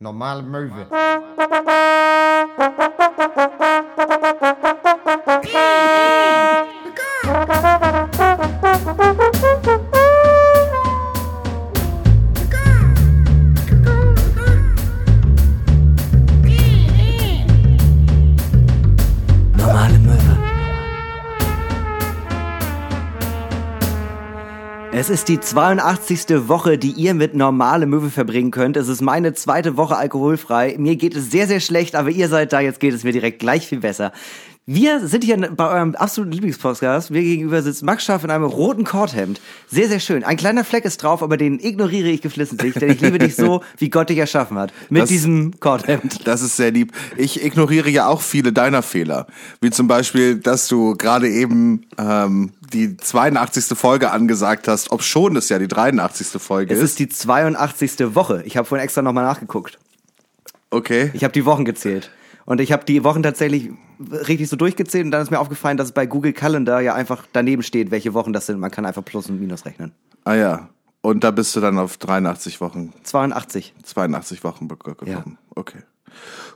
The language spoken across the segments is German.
Normale Möwe. Es ist die 82. Woche, die ihr mit normale Möwe verbringen könnt. Es ist meine zweite Woche alkoholfrei. Mir geht es sehr, sehr schlecht, aber ihr seid da, jetzt geht es mir direkt gleich viel besser. Wir sind hier bei eurem absoluten Lieblingspodcast. Mir gegenüber sitzt Max Schaff in einem roten Korthemd. Sehr, sehr schön. Ein kleiner Fleck ist drauf, aber den ignoriere ich geflissentlich, denn ich liebe dich so, wie Gott dich erschaffen hat. Mit Das- diesem Korthemd. Das ist sehr lieb. Ich ignoriere ja auch viele deiner Fehler. Wie zum Beispiel, dass du gerade eben ähm, die 82. Folge angesagt hast, ob schon es ja die 83. Folge Es ist. ist die 82. Woche. Ich habe vorhin extra nochmal nachgeguckt. Okay. Ich habe die Wochen gezählt. Und ich habe die Wochen tatsächlich richtig so durchgezählt und dann ist mir aufgefallen, dass es bei Google Calendar ja einfach daneben steht, welche Wochen das sind. Man kann einfach Plus und Minus rechnen. Ah ja. Und da bist du dann auf 83 Wochen, 82. 82 Wochen gekommen. Ja. Okay.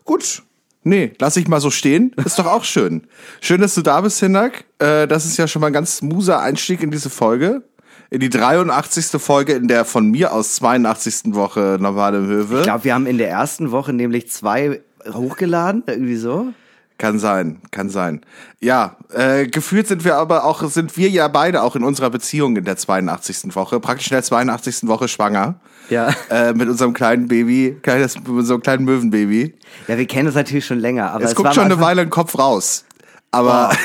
Gut. Nee, lass ich mal so stehen. Ist doch auch schön. Schön, dass du da bist, Hinak. Äh, das ist ja schon mal ein ganz smoother Einstieg in diese Folge. In die 83. Folge in der von mir aus 82. Woche normale Höwe. Ich glaube, wir haben in der ersten Woche nämlich zwei hochgeladen, irgendwie so. Kann sein, kann sein. Ja, äh, gefühlt sind wir aber auch, sind wir ja beide auch in unserer Beziehung in der 82. Woche, praktisch in der 82. Woche schwanger. Ja. Äh, mit unserem kleinen Baby, kleines, mit unserem kleinen Möwenbaby. Ja, wir kennen das natürlich schon länger, aber Es, es, guckt schon eine Weile ein Kopf raus. Aber,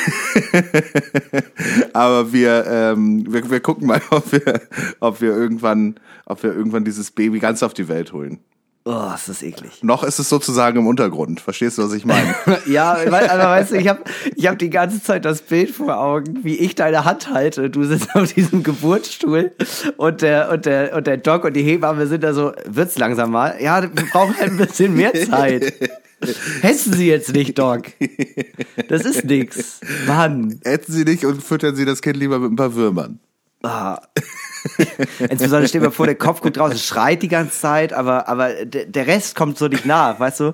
aber wir, ähm, wir, wir gucken mal, ob wir, ob wir irgendwann, ob wir irgendwann dieses Baby ganz auf die Welt holen. Oh, ist das eklig. Noch ist es sozusagen im Untergrund. Verstehst du, was ich meine? Ja, weil, aber weißt du, ich habe ich hab die ganze Zeit das Bild vor Augen, wie ich deine Hand halte. Du sitzt auf diesem Geburtsstuhl und der, und der, und der Doc und die Hebamme sind da so, wird's langsam mal? Ja, wir brauchen ein bisschen mehr Zeit. Hessen Sie jetzt nicht, Doc. Das ist nix. Mann. Ätzen Sie nicht und füttern Sie das Kind lieber mit ein paar Würmern. Ah. Insbesondere dir mal vor, der Kopf guckt raus schreit die ganze Zeit, aber, aber der Rest kommt so nicht nach, weißt du?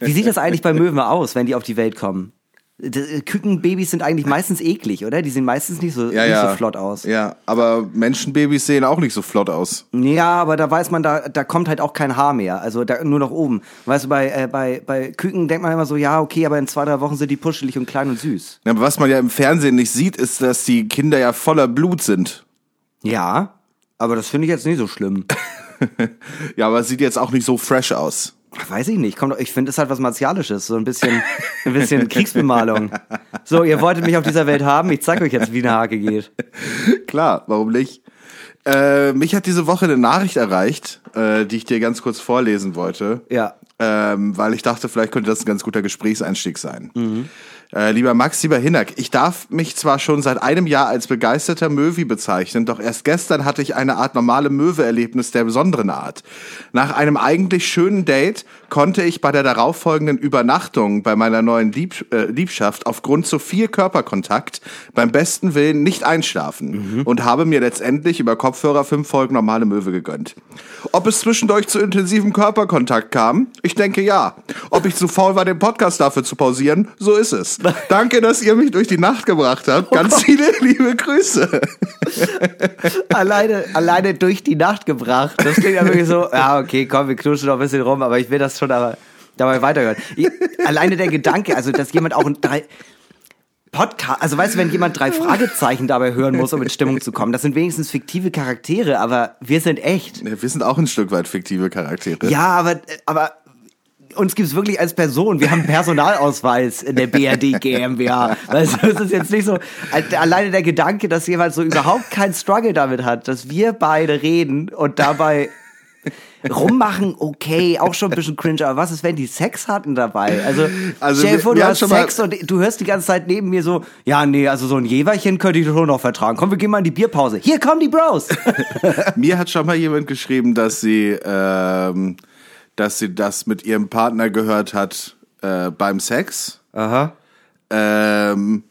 Wie sieht das eigentlich bei Möwen aus, wenn die auf die Welt kommen? Kükenbabys sind eigentlich meistens eklig, oder? Die sehen meistens nicht so, Ja, nicht ja. so flott aus. Ja, aber Menschenbabys sehen auch nicht so flott aus. Ja, aber da weiß man, da, da kommt halt auch kein Haar mehr. Also da, nur noch oben. Weißt du, bei, äh, bei, bei Küken denkt man immer so, ja, okay, aber in zwei, drei Wochen sind die puschelig und klein und süß. Ja, Aber was man ja im Fernsehen nicht sieht, ist, dass die Kinder ja voller Blut sind. Ja, aber das finde ich jetzt nicht so schlimm. Ja, aber es sieht jetzt auch nicht so fresh aus. Weiß ich nicht. Ich finde, es hat was Martialisches. So ein bisschen, ein bisschen Kriegsbemalung. So, ihr wolltet mich auf dieser Welt haben. Ich zeig euch jetzt, wie eine Hake geht. Klar, warum nicht? Äh, mich hat diese Woche eine Nachricht erreicht, äh, die ich dir ganz kurz vorlesen wollte. Ja. ähm, weil ich dachte, vielleicht könnte das ein ganz guter Gesprächseinstieg sein. Äh, lieber Max, lieber Hinnack, ich darf mich zwar schon seit einem Jahr als begeisterter Möwi bezeichnen, doch erst gestern hatte ich eine Art normale Möwe-Erlebnis der besonderen Art. Nach einem eigentlich schönen Date konnte ich bei der darauffolgenden Übernachtung bei meiner neuen Lieb äh, Liebschaft aufgrund zu viel Körperkontakt beim besten Willen nicht einschlafen und habe mir letztendlich über Kopfhörer fünf Folgen normale Möwe gegönnt. Ob es zwischendurch zu intensivem Körperkontakt kam? Ich denke ja. Ob ich zu faul war, den Podcast dafür zu pausieren? So ist es. Danke, dass ihr mich durch die Nacht gebracht habt. Ganz viele liebe Grüße. Alleine, alleine durch die Nacht gebracht. Das klingt ja wirklich so, ja, okay, komm, wir knutschen noch ein bisschen rum, aber ich will das schon aber dabei weiterhören. Ich, alleine der Gedanke, also, dass jemand auch ein drei, Podcast, also weißt du, wenn jemand drei Fragezeichen dabei hören muss, um in Stimmung zu kommen, das sind wenigstens fiktive Charaktere, aber wir sind echt. Wir sind auch ein Stück weit fiktive Charaktere. Ja, aber, aber uns gibt's wirklich als Person. Wir haben einen Personalausweis in der BRD GmbH. Weißt du, es ist jetzt nicht so, alleine der Gedanke, dass jemand so überhaupt keinen Struggle damit hat, dass wir beide reden und dabei rummachen, okay, auch schon ein bisschen cringe, aber was ist, wenn die Sex hatten dabei? Also, Also stell dir vor, du hast Sex und du hörst die ganze Zeit neben mir so, ja, nee, also so ein Jeverchen könnte ich schon noch vertragen. Komm, wir gehen mal in die Bierpause. Hier kommen die Bros. Mir hat schon mal jemand geschrieben, dass sie, ähm, dass sie das mit ihrem Partner gehört hat äh, beim Sex. Aha. Ähm,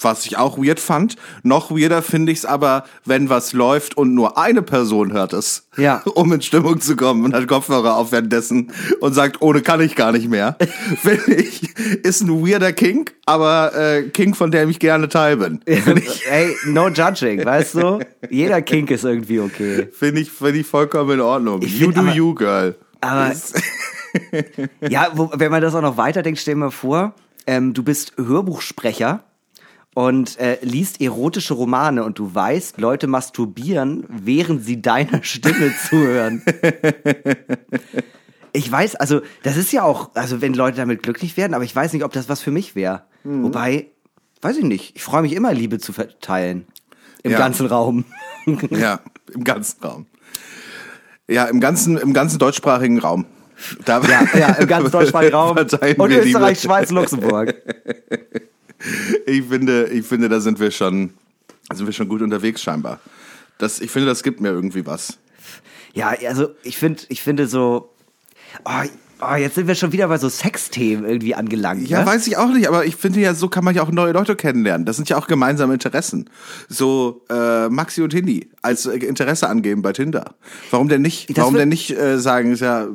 was ich auch weird fand. Noch weirder finde ich es aber, wenn was läuft und nur eine Person hört es, Ja. um in Stimmung zu kommen und hat Kopfhörer auf währenddessen und sagt, ohne kann ich gar nicht mehr. Finde ich, ist ein weirder King, aber äh, King, von dem ich gerne Teil bin. Finde Ey, no judging, weißt du? Jeder Kink ist irgendwie okay. find ich, find ich vollkommen in Ordnung. Ich you do aber- you, girl. Aber ja, wo, wenn man das auch noch weiterdenkt, stell dir mal vor, ähm, du bist Hörbuchsprecher und äh, liest erotische Romane und du weißt, Leute masturbieren, während sie deiner Stimme zuhören. Ich weiß, also das ist ja auch, also wenn Leute damit glücklich werden, aber ich weiß nicht, ob das was für mich wäre. Mhm. Wobei, weiß ich nicht, ich freue mich immer, Liebe zu verteilen. Im Ja. ganzen Raum. Ja, im ganzen Raum. Ja, im ganzen, im ganzen deutschsprachigen Raum. Da Ja, ja, im ganzen deutschsprachigen Raum. Und Österreich, Liebe. Schweiz, Luxemburg. Ich finde, ich finde, da sind wir schon, sind wir schon gut unterwegs scheinbar. Das, ich finde, das gibt mir irgendwie was. Ja, also ich finde, ich finde so, oh, oh, jetzt sind wir schon wieder bei so Sexthemen irgendwie angelangt. Ja, ne? weiß ich auch nicht, aber ich finde ja, so kann man ja auch neue Leute kennenlernen. Das sind ja auch gemeinsame Interessen. So äh, Maxi und Hindi als äh, Interesse angeben bei Tinder. Warum denn nicht? Das Warum denn nicht äh, sagen, ist ja,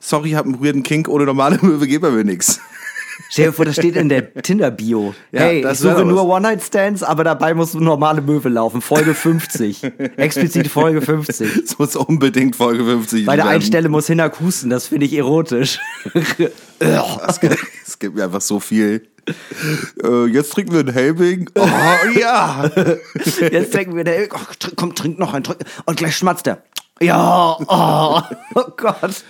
sorry, ich hab einen weirden Kink, ohne normale Möwe geht bei mir nix. Stell dir vor, das steht in der Tinder-Bio. Ja, hey, das ich suche nur. One-Night-Stands, aber dabei muss normale Möwe laufen. Folge 50. Explizit Folge 50. Es muss unbedingt Folge 50 Bei der werden. einen Stelle muss Hinak husten, das finde ich erotisch. Es gibt, es gibt mir einfach so viel. Äh, jetzt trinken wir einen Helbing. Oh ja. Jetzt denken wir, der, oh, trink, komm, trink noch einen, trink. Und gleich schmatzt er. Ja, oh, oh Gott.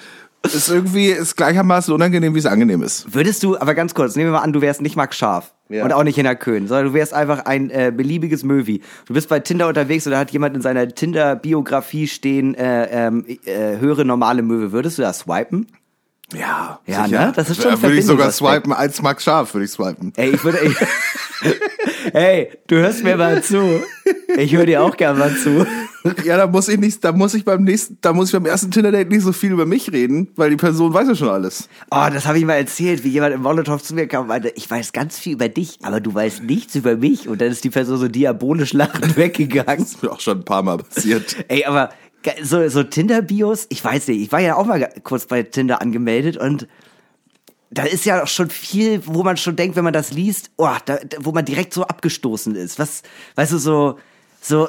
Ist irgendwie ist gleichermaßen unangenehm, wie es angenehm ist. Würdest du, aber ganz kurz, nehmen wir mal an, du wärst nicht Max Scharf Ja. und auch nicht Hinner Köhn, sondern du wärst einfach ein äh, beliebiges Möwi. Du bist bei Tinder unterwegs oder hat jemand in seiner Tinder-Biografie stehen, äh, ähm, äh, höre normale Möwe. Würdest du da swipen? Ja, Ja, ne? Das ist schon Da würde ich sogar swipen als Max Scharf, würde ich swipen. Ey, ich würde. Ich, hey, du hörst mir mal zu. Ich höre dir auch gern mal zu. Ja, da muss ich nicht, da muss ich beim nächsten, da muss ich beim ersten Tinder-Date nicht so viel über mich reden, weil die Person weiß ja schon alles. Oh, das habe ich mal erzählt, wie jemand im Molotow zu mir kam und meinte, ich weiß ganz viel über dich, aber du weißt nichts über mich. Und dann ist die Person so diabolisch lachend weggegangen. ist mir auch schon ein paar Mal passiert. Ey, aber so, so Tinder-Bios, ich weiß nicht, ich war ja auch mal kurz bei Tinder angemeldet und da ist ja auch schon viel, wo man schon denkt, wenn man das liest, oh, da, wo man direkt so abgestoßen ist. Was, weißt du, so, so,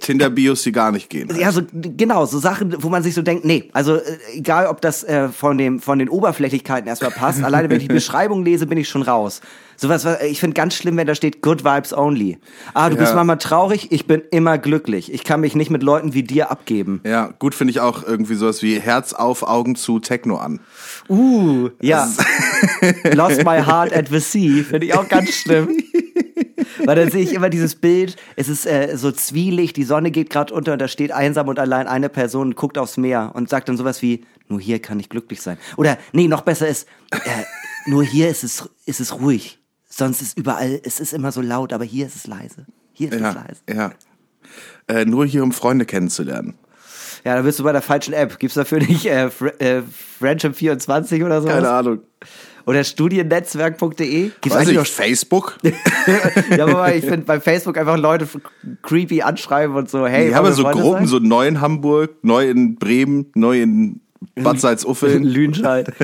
Tinder-Bios, die gar nicht gehen. ja, so genau, so Sachen, wo man sich so denkt, nee, also äh, egal, ob das äh, von dem von den Oberflächlichkeiten erstmal passt, alleine wenn ich die Beschreibung lese, bin ich schon raus. Sowas, was- ich finde ganz schlimm, wenn da steht Good Vibes Only. Ah, du bist Ja. manchmal traurig, ich bin immer glücklich. Ich kann mich nicht mit Leuten wie dir abgeben. Ja, gut finde ich auch irgendwie sowas wie Herz auf, Augen zu, Techno an. Uh, ja. Lost my heart at the sea, finde ich auch ganz schlimm. Weil dann sehe ich immer dieses Bild, es ist äh, so zwielicht, die Sonne geht gerade unter und da steht einsam und allein eine Person guckt aufs Meer und sagt dann sowas wie, nur hier kann ich glücklich sein. Oder, nee, noch besser ist, äh, nur hier ist es, ist es ruhig. Sonst ist überall, es ist immer so laut, aber hier ist es leise. Hier ist es Ja, leise. ja. Äh, nur hier, um Freunde kennenzulernen. Ja, da bist du bei der falschen App. Gibt's dafür nicht äh, Fr äh, Friendship24 oder so? Ahnung. Oder studiennetzwerk.de? Gibt's Weiß eigentlich ich, Facebook? ja, aber ich finde bei Facebook einfach Leute creepy anschreiben und so, hey, haben wir so Freunde Gruppen, sein? so neu in Hamburg, neu in Bremen, neu in Bad Salzuffeln. Lüdenscheid.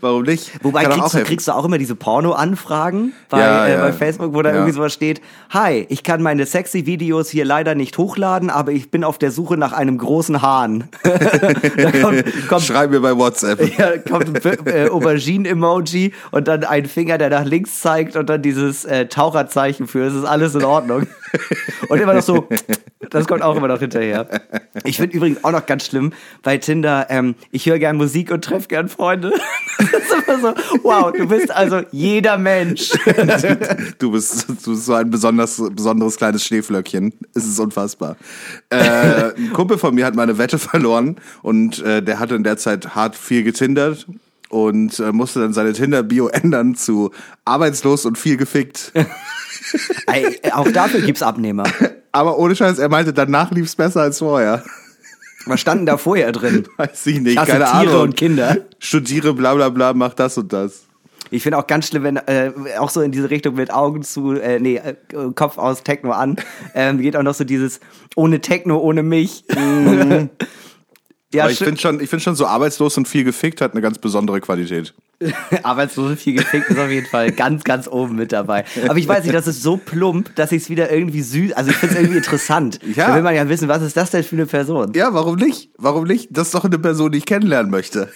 Warum nicht? Wobei kriegst auch du, kriegst du auch immer diese Porno-Anfragen bei, Ja, äh, ja. bei Facebook, wo da Ja. irgendwie sowas steht, hi, ich kann meine sexy Videos hier leider nicht hochladen, aber ich bin auf der Suche nach einem großen Hahn. kommt, kommt Schreib mir bei WhatsApp. Ja, kommt ein äh, Aubergine-Emoji und dann ein Finger, der nach links zeigt und dann dieses äh, Taucherzeichen für, es ist alles in Ordnung. Und immer noch so, das kommt auch immer noch hinterher. Ich finde übrigens auch noch ganz schlimm bei Tinder, ähm, ich höre gern Musik und treffe gern Freunde. Das ist immer so, wow, du bist also jeder Mensch. Du bist, du bist so ein besonders, besonderes kleines Schneeflöckchen. Es ist unfassbar. Äh, ein Kumpel von mir hat mal eine Wette verloren und äh, der hatte in der Zeit hart viel getindert und äh, musste dann seine Tinder-Bio ändern zu arbeitslos und viel gefickt. Ey, auch dafür gibt's Abnehmer. Aber ohne Scheiß, er meinte, danach lief's besser als vorher. Was standen da vorher drin? Weiß ich nicht, Hasse keine Tiere Ahnung. und Kinder. Studiere, bla bla bla, mach das und das. Ich finde auch ganz schlimm, wenn äh, auch so in diese Richtung mit Augen zu, äh, nee, äh, Kopf aus Techno an, ähm, geht auch noch so dieses ohne Techno, ohne mich. Mhm. ja, ich finde schon, ich finde schon so arbeitslos und viel gefickt hat eine ganz besondere Qualität. Arbeitslos und viel gefickt ist auf jeden Fall ganz, ganz oben mit dabei. Aber ich weiß nicht, das ist so plump, dass ich es wieder irgendwie süß, also ich finde es irgendwie interessant. Ja. Da will man ja wissen, was ist das denn für eine Person? Ja, warum nicht? Warum nicht? Das ist doch eine Person, die ich kennenlernen möchte.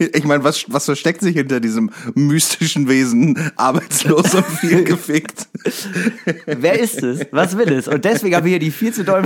Ich meine, was, was versteckt sich hinter diesem mystischen Wesen, arbeitslos und viel gefickt? Wer ist es? Was will es? Und deswegen haben wir hier die viel zu doll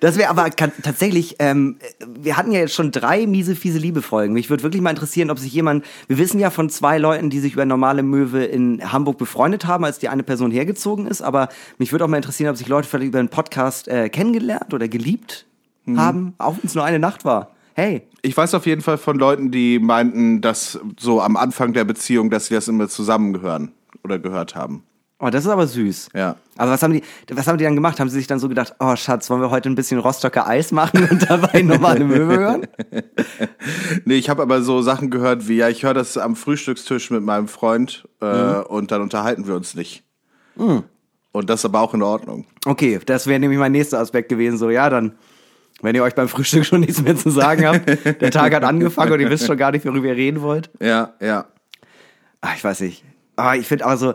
Das wäre aber tatsächlich, ähm, wir hatten ja jetzt schon drei miese, fiese Liebe-Folgen. Mich würde wirklich mal interessieren, ob sich jemand, wir wissen ja von zwei Leuten, die sich über normale Möwe in Hamburg befreundet haben, als die eine Person hergezogen ist, aber mich würde auch mal interessieren, ob sich Leute vielleicht über einen Podcast äh, kennengelernt oder geliebt hm. haben, auch wenn es nur eine Nacht war. Hey. Ich weiß auf jeden Fall von Leuten, die meinten, dass so am Anfang der Beziehung, dass sie das immer zusammengehören oder gehört haben. Oh, das ist aber süß. Ja. Aber was haben die, was haben die dann gemacht? Haben sie sich dann so gedacht, oh Schatz, wollen wir heute ein bisschen Rostocker Eis machen und dabei normale Möwe hören? nee, ich habe aber so Sachen gehört wie, ja, ich höre das am Frühstückstisch mit meinem Freund äh, mhm. und dann unterhalten wir uns nicht. Mhm. Und das ist aber auch in Ordnung. Okay, das wäre nämlich mein nächster Aspekt gewesen. So, ja, dann wenn ihr euch beim Frühstück schon nichts mehr zu sagen habt, der Tag hat angefangen und ihr wisst schon gar nicht, worüber ihr reden wollt. Ja, ja. Ach, ich weiß nicht. Aber ich finde also,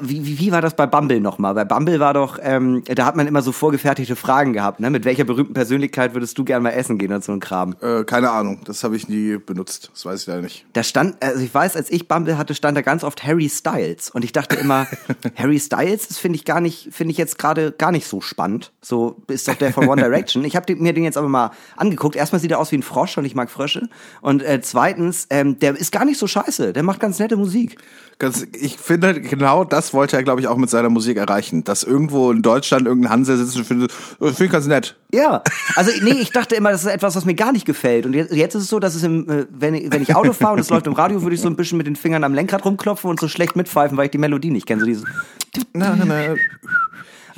wie, wie, war das bei Bumble nochmal? Bei Bumble war doch, ähm, da hat man immer so vorgefertigte Fragen gehabt, ne? Mit welcher berühmten Persönlichkeit würdest du gerne mal essen gehen und so ein Kram? Äh, keine Ahnung, das habe ich nie benutzt, das weiß ich leider nicht. Da stand, also ich weiß, als ich Bumble hatte, stand da ganz oft Harry Styles und ich dachte immer, Harry Styles, das finde ich gar nicht, finde ich jetzt gerade gar nicht so spannend. So ist doch der von One Direction. Ich habe mir den jetzt aber mal angeguckt. Erstmal sieht er aus wie ein Frosch und ich mag Frösche und äh, zweitens, ähm, der ist gar nicht so scheiße, der macht ganz nette Musik. Ganz, ich finde, genau das wollte er, glaube ich, auch mit seiner Musik erreichen. Dass irgendwo in Deutschland irgendein Hansel sitzt und findet, oh, finde ich ganz nett. Ja, also nee, ich dachte immer, das ist etwas, was mir gar nicht gefällt. Und jetzt, jetzt ist es so, dass es im, äh, wenn, ich, wenn ich Auto fahre und es läuft im Radio, würde ich so ein bisschen mit den Fingern am Lenkrad rumklopfen und so schlecht mitpfeifen, weil ich die Melodie nicht kenne. So dieses. Na, na, na.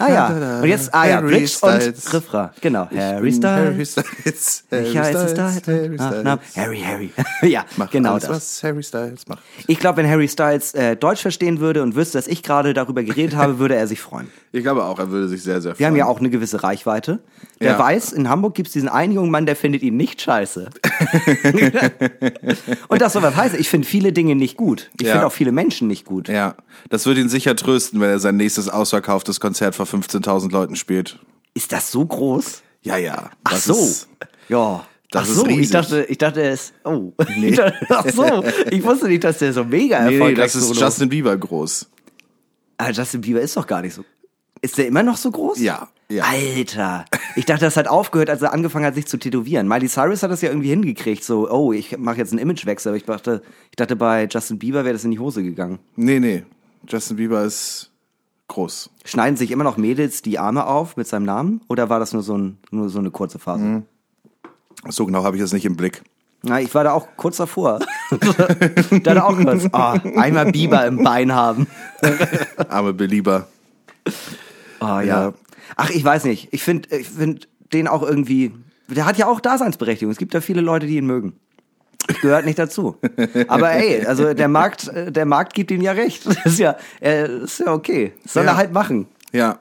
Ah ja. Und jetzt, ah ja, Bridge und Refrain. Genau. Harry Styles. Harry Styles. Harry heißt Styles. Harry Styles. Harry, Harry. ja, Mach genau alles, das. was Harry Styles macht. Ich glaube, wenn Harry Styles äh, Deutsch verstehen würde und wüsste, dass ich gerade darüber geredet habe, würde er sich freuen. Ich glaube auch, er würde sich sehr, sehr freuen. Wir haben ja auch eine gewisse Reichweite. Der ja. weiß, in Hamburg gibt es diesen einen jungen Mann, der findet ihn nicht scheiße. und das soll was heißen. Ich finde viele Dinge nicht gut. Ich ja. finde auch viele Menschen nicht gut. Ja, das würde ihn sicher trösten, wenn er sein nächstes ausverkauftes Konzert vor 15.000 Leuten spielt. Ist das so groß? Ja, ja. Ach so. Ist, ja. Das ach so, ich dachte, ich dachte, er ist, oh. Nee. ach so, ich wusste nicht, dass der so mega erfolgreich ist. Nee, das ist Solo. Justin Bieber groß. Ah, Justin Bieber ist doch gar nicht so. Ist der immer noch so groß? Ja, ja. Alter. Ich dachte, das hat aufgehört, als er angefangen hat, sich zu tätowieren. Miley Cyrus hat das ja irgendwie hingekriegt, so, oh, ich mache jetzt einen Imagewechsel. Aber ich dachte, ich dachte, bei Justin Bieber wäre das in die Hose gegangen. Nee, nee. Justin Bieber ist groß. Schneiden sich immer noch Mädels die Arme auf mit seinem Namen? Oder war das nur so, ein, nur so eine kurze Phase? Mhm. So genau habe ich das nicht im Blick. Na, ich war da auch kurz davor. da da auch kurz, oh, einmal Biber im Bein haben. Arme Belieber. Oh ja. ja. Ach, ich weiß nicht. Ich finde ich find den auch irgendwie. Der hat ja auch Daseinsberechtigung. Es gibt ja viele Leute, die ihn mögen. Gehört nicht dazu. Aber ey, also der Markt, der Markt gibt ihm ja recht. Das ist ja, ist ja okay. Das soll ja. er halt machen. Ja.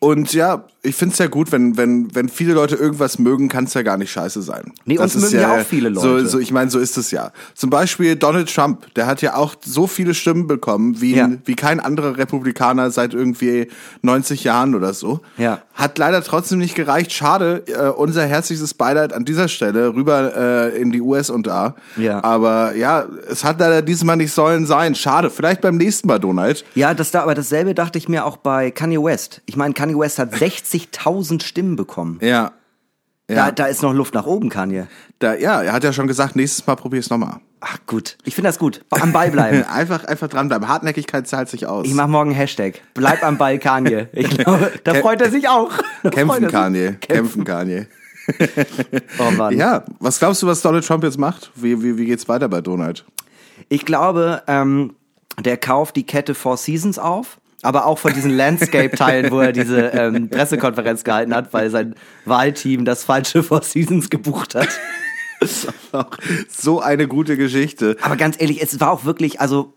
Und ja, ich finde es ja gut, wenn, wenn, wenn viele Leute irgendwas mögen, kann es ja gar nicht scheiße sein. Nee, das uns mögen ja, ja, auch viele Leute. So, so, ich meine, so ist es ja. Zum Beispiel Donald Trump, der hat ja auch so viele Stimmen bekommen, wie, ja. wie kein anderer Republikaner seit irgendwie 90 Jahren oder so. Ja. Hat leider trotzdem nicht gereicht. Schade, äh, unser herzliches Beileid an dieser Stelle rüber äh, in die US und da. Ja. Aber ja, es hat leider diesmal nicht sollen sein. Schade. Vielleicht beim nächsten Mal, Donald. Ja, das da, aber dasselbe dachte ich mir auch bei Kanye West. Ich meine, Kanye West hat 60.000 Stimmen bekommen. Ja. Ja. Da, da ist noch Luft nach oben, Kanye. Da, ja, er hat ja schon gesagt, nächstes Mal probier's nochmal. Ach gut, ich finde das gut. Am Ball bleiben. einfach, einfach dranbleiben. Hartnäckigkeit zahlt sich aus. Ich mach morgen Hashtag. Bleib am Ball, Kanye. Ich glaube, da freut er sich auch. Da Kämpfen, Kanye. Kämpfen, Kanye. oh Mann. Ja, was glaubst du, was Donald Trump jetzt macht? Wie, wie, wie geht's weiter bei Donald? Ich glaube, ähm, der kauft die Kette Four Seasons auf aber auch von diesen Landscape-Teilen, wo er diese ähm, Pressekonferenz gehalten hat, weil sein Wahlteam das falsche Four Seasons gebucht hat. auch so eine gute Geschichte. Aber ganz ehrlich, es war auch wirklich, also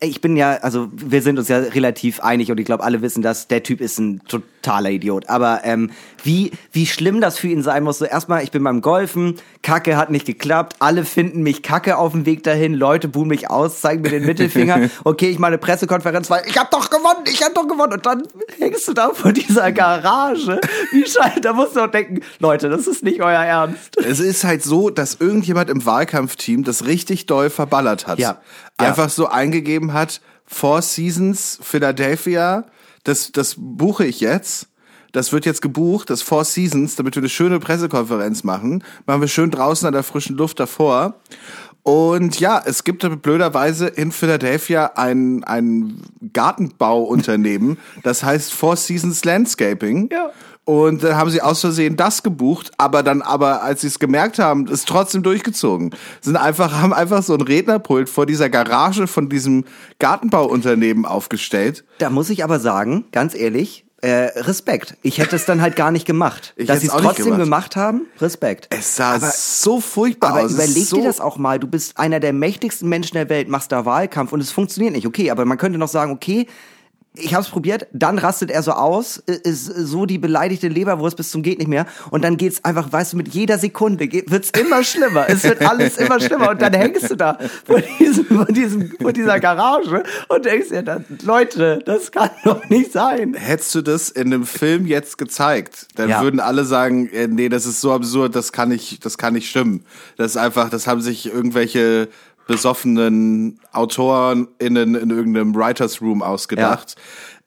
ich bin ja, also wir sind uns ja relativ einig und ich glaube, alle wissen das, der Typ ist ein totaler Idiot. Aber ähm, wie, wie schlimm das für ihn sein muss. So erstmal, ich bin beim Golfen, Kacke hat nicht geklappt, alle finden mich Kacke auf dem Weg dahin, Leute buhen mich aus, zeigen mir den Mittelfinger. Okay, ich mache eine Pressekonferenz, weil ich hab doch gewonnen, ich hab doch gewonnen. Und dann hängst du da vor dieser Garage. Wie scheiße, da musst du auch denken, Leute, das ist nicht euer Ernst. Es ist halt so, dass irgendjemand im Wahlkampfteam das richtig doll verballert hat. Ja. Einfach so eingegeben hat, Four Seasons Philadelphia, das, das buche ich jetzt. Das wird jetzt gebucht, das Four Seasons, damit wir eine schöne Pressekonferenz machen. Machen wir schön draußen an der frischen Luft davor. Und ja, es gibt blöderweise in Philadelphia ein, ein Gartenbauunternehmen, das heißt Four Seasons Landscaping. Ja. Und dann haben sie aus Versehen das gebucht, aber dann, aber als sie es gemerkt haben, ist trotzdem durchgezogen. Sind einfach, haben einfach so ein Rednerpult vor dieser Garage von diesem Gartenbauunternehmen aufgestellt. Da muss ich aber sagen, ganz ehrlich, äh, Respekt. Ich hätte es dann halt gar nicht gemacht. Ich Dass sie es trotzdem gemacht. gemacht haben, Respekt. Es sah Aber- so furchtbar Aber aus. Es überleg so dir das auch mal, du bist einer der mächtigsten Menschen der Welt, machst da Wahlkampf und es funktioniert nicht. Okay, aber man könnte noch sagen, okay, ich habe es probiert, dann rastet er so aus, ist so die beleidigte Leberwurst bis zum geht nicht mehr und dann geht's einfach, weißt du, mit jeder Sekunde wird's immer schlimmer. es wird alles immer schlimmer und dann hängst du da vor diesem, vor diesem, vor dieser Garage und denkst dir dann, Leute, das kann doch nicht sein. Hättest du das in einem Film jetzt gezeigt, dann Ja. würden alle sagen, äh, nee, das ist so absurd, das kann nicht, das kann nicht stimmen. Das ist einfach, das haben sich irgendwelche besoffenen Autoren in, in irgendeinem Writers Room ausgedacht.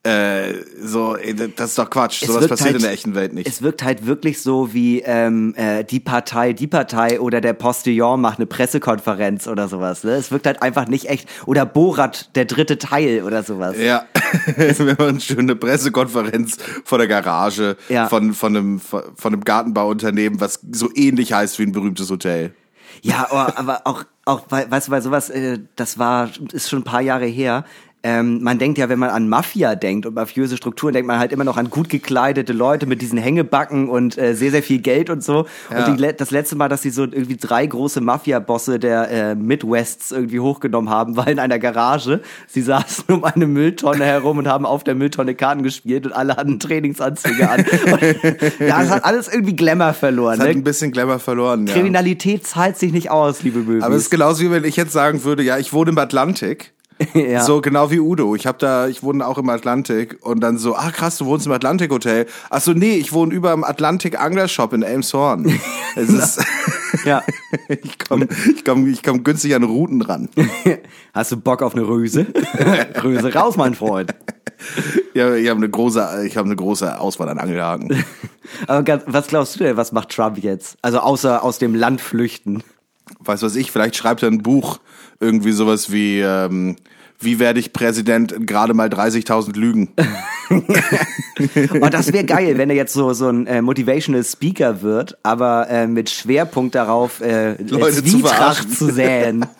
Äh, so, das ist doch Quatsch. Es Sowas passiert halt- in der echten Welt nicht. Es wirkt halt wirklich so wie ähm, äh, die Partei, die Partei oder der Postillon macht eine Pressekonferenz oder sowas. Ne? Es wirkt halt einfach nicht echt. Oder Borat, der dritte Teil oder sowas. Ja, wir machen eine schöne Pressekonferenz vor der Garage Ja. von, von, einem, von einem Gartenbauunternehmen, was so ähnlich heißt wie ein berühmtes Hotel. Ja, aber, aber auch, auch weißt du, weil sowas, äh, das war, ist schon ein paar Jahre her. Ähm, man denkt ja, wenn man an Mafia denkt und mafiöse Strukturen, denkt man halt immer noch an gut gekleidete Leute mit diesen Hängebacken und äh, sehr, sehr viel Geld und so. Ja. Und die, das letzte Mal, dass sie so irgendwie drei große Mafia-Bosse der äh, Midwests irgendwie hochgenommen haben, war in einer Garage. Sie saßen um eine Mülltonne herum und haben auf der Mülltonne Karten gespielt und alle hatten Trainingsanzüge an. Ja, es hat alles irgendwie Glamour verloren. Es hat Ne? ein bisschen Glamour verloren. Ja. Kriminalität zahlt sich nicht aus, liebe Möbis. Aber es ist genauso wie wenn ich jetzt sagen würde, ja, ich wohne im Atlantik. ja. So genau wie Udo. Ich habe da, ich wohne auch im Atlantik und dann so, ah krass, du wohnst im Atlantik Hotel. Ach so, nee, ich wohne über im Atlantik Angler Shop in Elmshorn. es ist, ja. ich komme, ich komm, ich komm günstig an Routen ran. Hast du Bock auf eine Röse? Röse raus, mein Freund. Ja, ich habe eine große, ich habe eine große Auswahl an Angelhaken. Aber was glaubst du denn, was macht Trump jetzt? Also außer aus dem Land flüchten. Weiß was ich, vielleicht schreibt er ein Buch, irgendwie sowas wie, ähm, wie werde ich Präsident in gerade mal 30.000 Lügen. Oh, das wäre geil, wenn er jetzt so, so ein äh, Motivational Speaker wird, aber äh, mit Schwerpunkt darauf, äh, Leute zu Zwietracht verarschen. zu säen.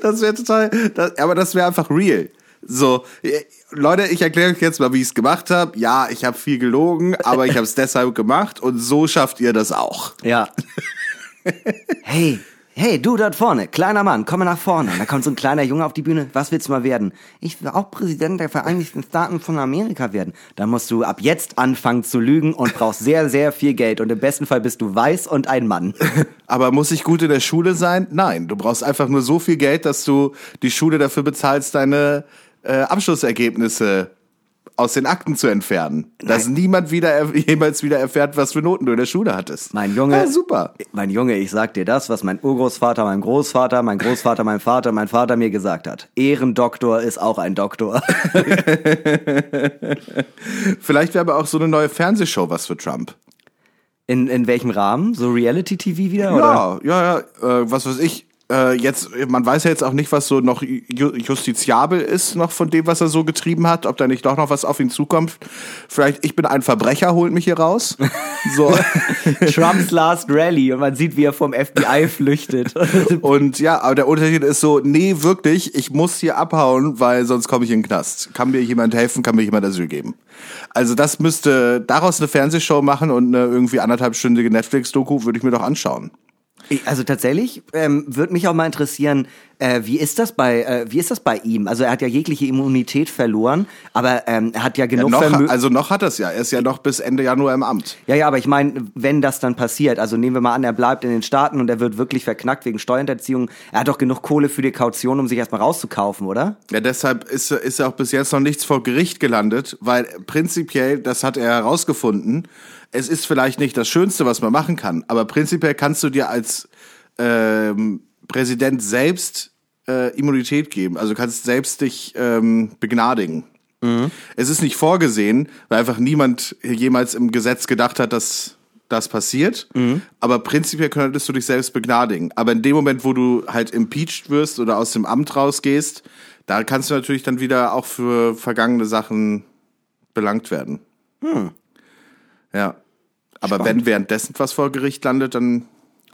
Das wäre total, das, aber das wäre einfach real. So, äh, Leute, ich erkläre euch jetzt mal, wie ich es gemacht habe. Ja, ich habe viel gelogen, aber ich habe es deshalb gemacht und so schafft ihr das auch. Ja. Hey, hey, du dort vorne, kleiner Mann, komm mal nach vorne. Da kommt so ein kleiner Junge auf die Bühne. Was willst du mal werden? Ich will auch Präsident der Vereinigten Staaten von Amerika werden. Dann musst du ab jetzt anfangen zu lügen und brauchst sehr, sehr viel Geld. Und im besten Fall bist du weiß und ein Mann. Aber muss ich gut in der Schule sein? Nein, du brauchst einfach nur so viel Geld, dass du die Schule dafür bezahlst, deine äh, Abschlussergebnisse aus den Akten zu entfernen. Dass niemand wieder er- jemals wieder erfährt, was für Noten du in der Schule hattest. Mein Junge. Ja, super. Mein Junge, ich sag dir das, was mein Urgroßvater, mein Großvater, mein Großvater, mein Vater, mein Vater mir gesagt hat. Ehrendoktor ist auch ein Doktor. Vielleicht wäre aber auch so eine neue Fernsehshow was für Trump. In, in welchem Rahmen? So Reality-TV wieder? Oder? Ja, ja, ja. Äh, was weiß ich. Äh, jetzt, man weiß ja jetzt auch nicht, was so noch ju justiziabel ist, noch von dem, was er so getrieben hat, ob da nicht doch noch was auf ihn zukommt. Vielleicht, ich bin ein Verbrecher, holt mich hier raus. So. Trumps Last Rally und man sieht, wie er vom FBI flüchtet. und ja, aber der Unterschied ist so, nee, wirklich, ich muss hier abhauen, weil sonst komme ich in den Knast. Kann mir jemand helfen, kann mir jemand Asyl geben. Also das müsste daraus eine Fernsehshow machen und eine irgendwie anderthalbstündige Netflix-Doku würde ich mir doch anschauen. Also tatsächlich ähm, würde mich auch mal interessieren, äh, wie ist das bei äh, wie ist das bei ihm? Also er hat ja jegliche Immunität verloren, aber ähm, er hat ja genug ja, noch, Also noch hat er es ja. Er ist ja noch bis Ende Januar im Amt. Ja, ja, aber ich meine, wenn das dann passiert, also nehmen wir mal an, er bleibt in den Staaten und er wird wirklich verknackt wegen Steuerhinterziehung. Er hat doch genug Kohle für die Kaution, um sich erstmal rauszukaufen, oder? Ja, deshalb ist ist ja auch bis jetzt noch nichts vor Gericht gelandet, weil prinzipiell, das hat er herausgefunden es ist vielleicht nicht das Schönste, was man machen kann, aber prinzipiell kannst du dir als ähm, Präsident selbst äh, Immunität geben. Also kannst selbst dich ähm, begnadigen. Mhm. Es ist nicht vorgesehen, weil einfach niemand jemals im Gesetz gedacht hat, dass das passiert. Mhm. Aber prinzipiell könntest du dich selbst begnadigen. Aber in dem Moment, wo du halt impeached wirst oder aus dem Amt rausgehst, da kannst du natürlich dann wieder auch für vergangene Sachen belangt werden. Hm. Ja. Aber Spannend. wenn währenddessen was vor Gericht landet, dann,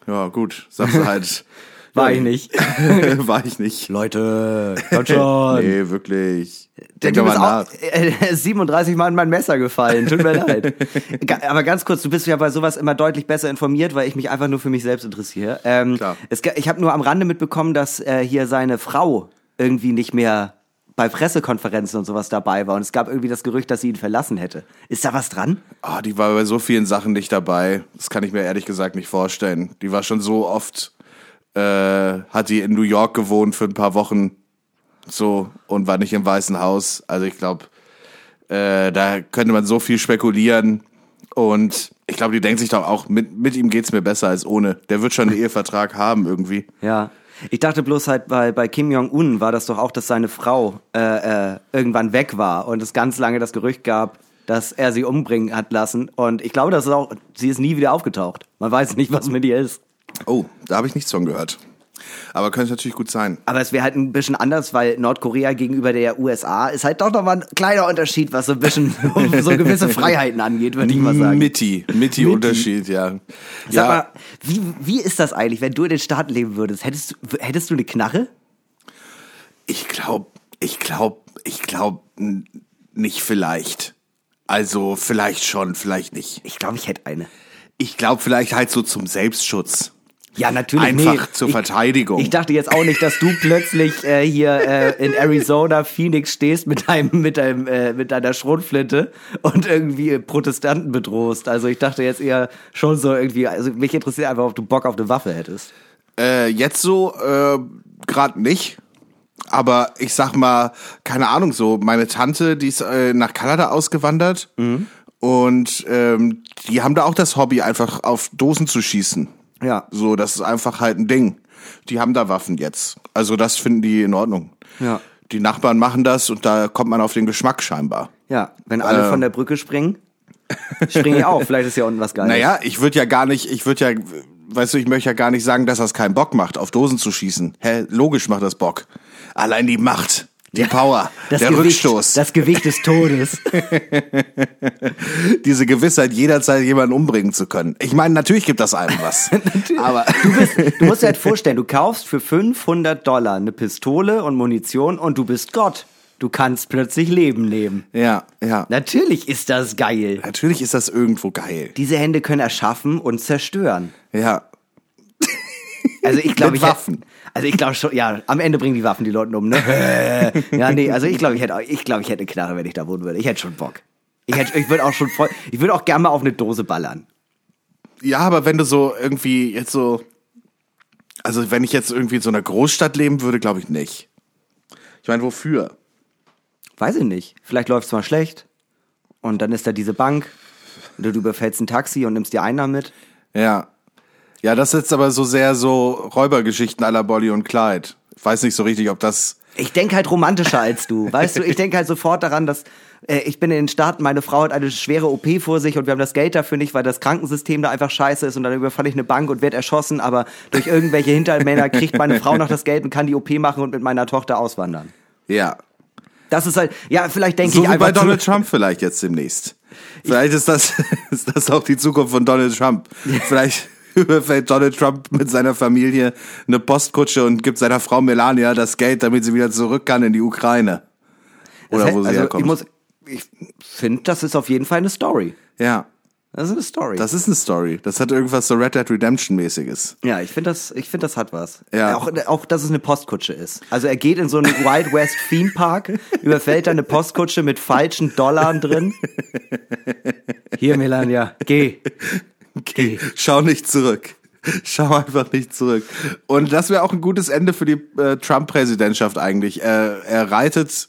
ja, gut, sagst du halt. War ich nicht. War ich nicht. Leute, kommt schon. nee, wirklich. Der Typ ist auch äh, 37 Mal in mein Messer gefallen. Tut mir leid. Aber ganz kurz, du bist ja bei sowas immer deutlich besser informiert, weil ich mich einfach nur für mich selbst interessiere. Ähm, Klar. Es, ich habe nur am Rande mitbekommen, dass äh, hier seine Frau irgendwie nicht mehr bei Pressekonferenzen und sowas dabei war und es gab irgendwie das Gerücht, dass sie ihn verlassen hätte. Ist da was dran? Ah, oh, die war bei so vielen Sachen nicht dabei. Das kann ich mir ehrlich gesagt nicht vorstellen. Die war schon so oft, äh, hat die in New York gewohnt für ein paar Wochen so und war nicht im Weißen Haus. Also ich glaube, äh, da könnte man so viel spekulieren. Und ich glaube, die denkt sich doch auch, mit, mit ihm geht's mir besser als ohne. Der wird schon einen Ehevertrag haben irgendwie. Ja. Ich dachte bloß halt, bei, bei Kim Jong-un war das doch auch, dass seine Frau äh, äh, irgendwann weg war und es ganz lange das Gerücht gab, dass er sie umbringen hat lassen. Und ich glaube, das ist auch, sie ist nie wieder aufgetaucht. Man weiß nicht, was mit ihr ist. Oh, da habe ich nichts von gehört. Aber könnte natürlich gut sein. Aber es wäre halt ein bisschen anders, weil Nordkorea gegenüber der USA ist halt doch nochmal ein kleiner Unterschied, was so ein bisschen so gewisse Freiheiten angeht, würde ich mal sagen. Mitti, Mitti Unterschied, ja. Sag ja. mal, wie, wie ist das eigentlich, wenn du in den Staaten leben würdest? Hättest hättest du eine Knarre? Ich glaube, ich glaube, ich glaube nicht vielleicht. Also vielleicht schon, vielleicht nicht. Ich glaube, ich hätte eine. Ich glaube vielleicht halt so zum Selbstschutz. Ja, natürlich. Einfach nee, zur Verteidigung. Ich, ich, dachte jetzt auch nicht, dass du plötzlich äh, hier äh, in Arizona, Phoenix stehst mit deinem, mit deinem, äh, mit deiner Schrotflinte und irgendwie Protestanten bedrohst. Also ich dachte jetzt eher schon so irgendwie, also mich interessiert einfach, ob du Bock auf eine Waffe hättest. Äh, jetzt so, äh, gerade nicht. Aber ich sag mal, keine Ahnung, so, meine Tante, die ist äh, nach Kanada ausgewandert mhm. und ähm, die haben da auch das Hobby, einfach auf Dosen zu schießen. Ja. So, das ist einfach halt ein Ding. Die haben da Waffen jetzt. Also das finden die in Ordnung. Ja. Die Nachbarn machen das und da kommt man auf den Geschmack scheinbar. Ja, wenn alle äh, von der Brücke springen, springe ich auch. Vielleicht ist ja unten was Geiles. Naja, ich würde ja gar nicht, ich würde ja, weißt du, ich möchte ja gar nicht sagen, dass das keinen Bock macht, auf Dosen zu schießen. Hä, logisch macht das Bock. Allein die Macht. Die Power, das der Gewicht, Rückstoß. Das Gewicht des Todes. Diese Gewissheit, jederzeit jemanden umbringen zu können. Ich meine, natürlich gibt das einem was. aber du, bist, du musst dir halt vorstellen, du kaufst für 500 Dollar eine Pistole und Munition und du bist Gott. Du kannst plötzlich Leben nehmen. Ja, ja. Natürlich ist das geil. Natürlich ist das irgendwo geil. Diese Hände können erschaffen und zerstören. Ja. Also ich glaube, ich Waffen. Also ich glaube schon, ja, am Ende bringen die Waffen die Leute um, ne? ja, nee, also ich glaube, ich hätte, ich glaube, ich hätte eine Knarre, wenn ich da wohnen würde. Ich hätte schon Bock. Ich hätte, ich würde auch schon voll, ich würde auch gerne mal auf eine Dose ballern. Ja, aber wenn du so irgendwie jetzt so, also wenn ich jetzt irgendwie in so einer Großstadt leben würde, glaube ich nicht. Ich meine, wofür? Weiß ich nicht. Vielleicht läuft es mal schlecht und dann ist da diese Bank oder du überfällst ein Taxi und nimmst die Einnahmen mit. Ja, ja, das ist aber so sehr so Räubergeschichten aller Bolly und Clyde. Ich weiß nicht so richtig, ob das. Ich denke halt romantischer als du. Weißt du, ich denke halt sofort daran, dass äh, ich bin in den Staaten, meine Frau hat eine schwere OP vor sich und wir haben das Geld dafür nicht, weil das Krankensystem da einfach scheiße ist und dann überfalle ich eine Bank und werde erschossen, aber durch irgendwelche Hintermänner kriegt meine Frau noch das Geld und kann die OP machen und mit meiner Tochter auswandern. Ja. Das ist halt, ja, vielleicht denke So ich wie einfach bei zu- Donald Trump vielleicht jetzt demnächst. Vielleicht ist das, ist das auch die Zukunft von Donald Trump. Vielleicht überfällt Donald Trump mit seiner Familie eine Postkutsche und gibt seiner Frau Melania das Geld, damit sie wieder zurück kann in die Ukraine. Oder Das wo sie also, herkommt. Ich, muss- ich finde, das ist auf jeden Fall eine Story. ja, Das ist eine Story. das ist eine Story. Das hat irgendwas so Red Dead Redemption mäßiges. ja, ich finde das, ich finde das hat was. Ja. Auch, auch, dass es eine Postkutsche ist. Also er geht in so einen Wild West Theme Park, überfällt da eine Postkutsche mit falschen Dollar drin. Hier, Melania, geh. Okay, schau nicht zurück. Schau einfach nicht zurück. Und das wäre auch ein gutes Ende für die äh, Trump-Präsidentschaft eigentlich. Er, er reitet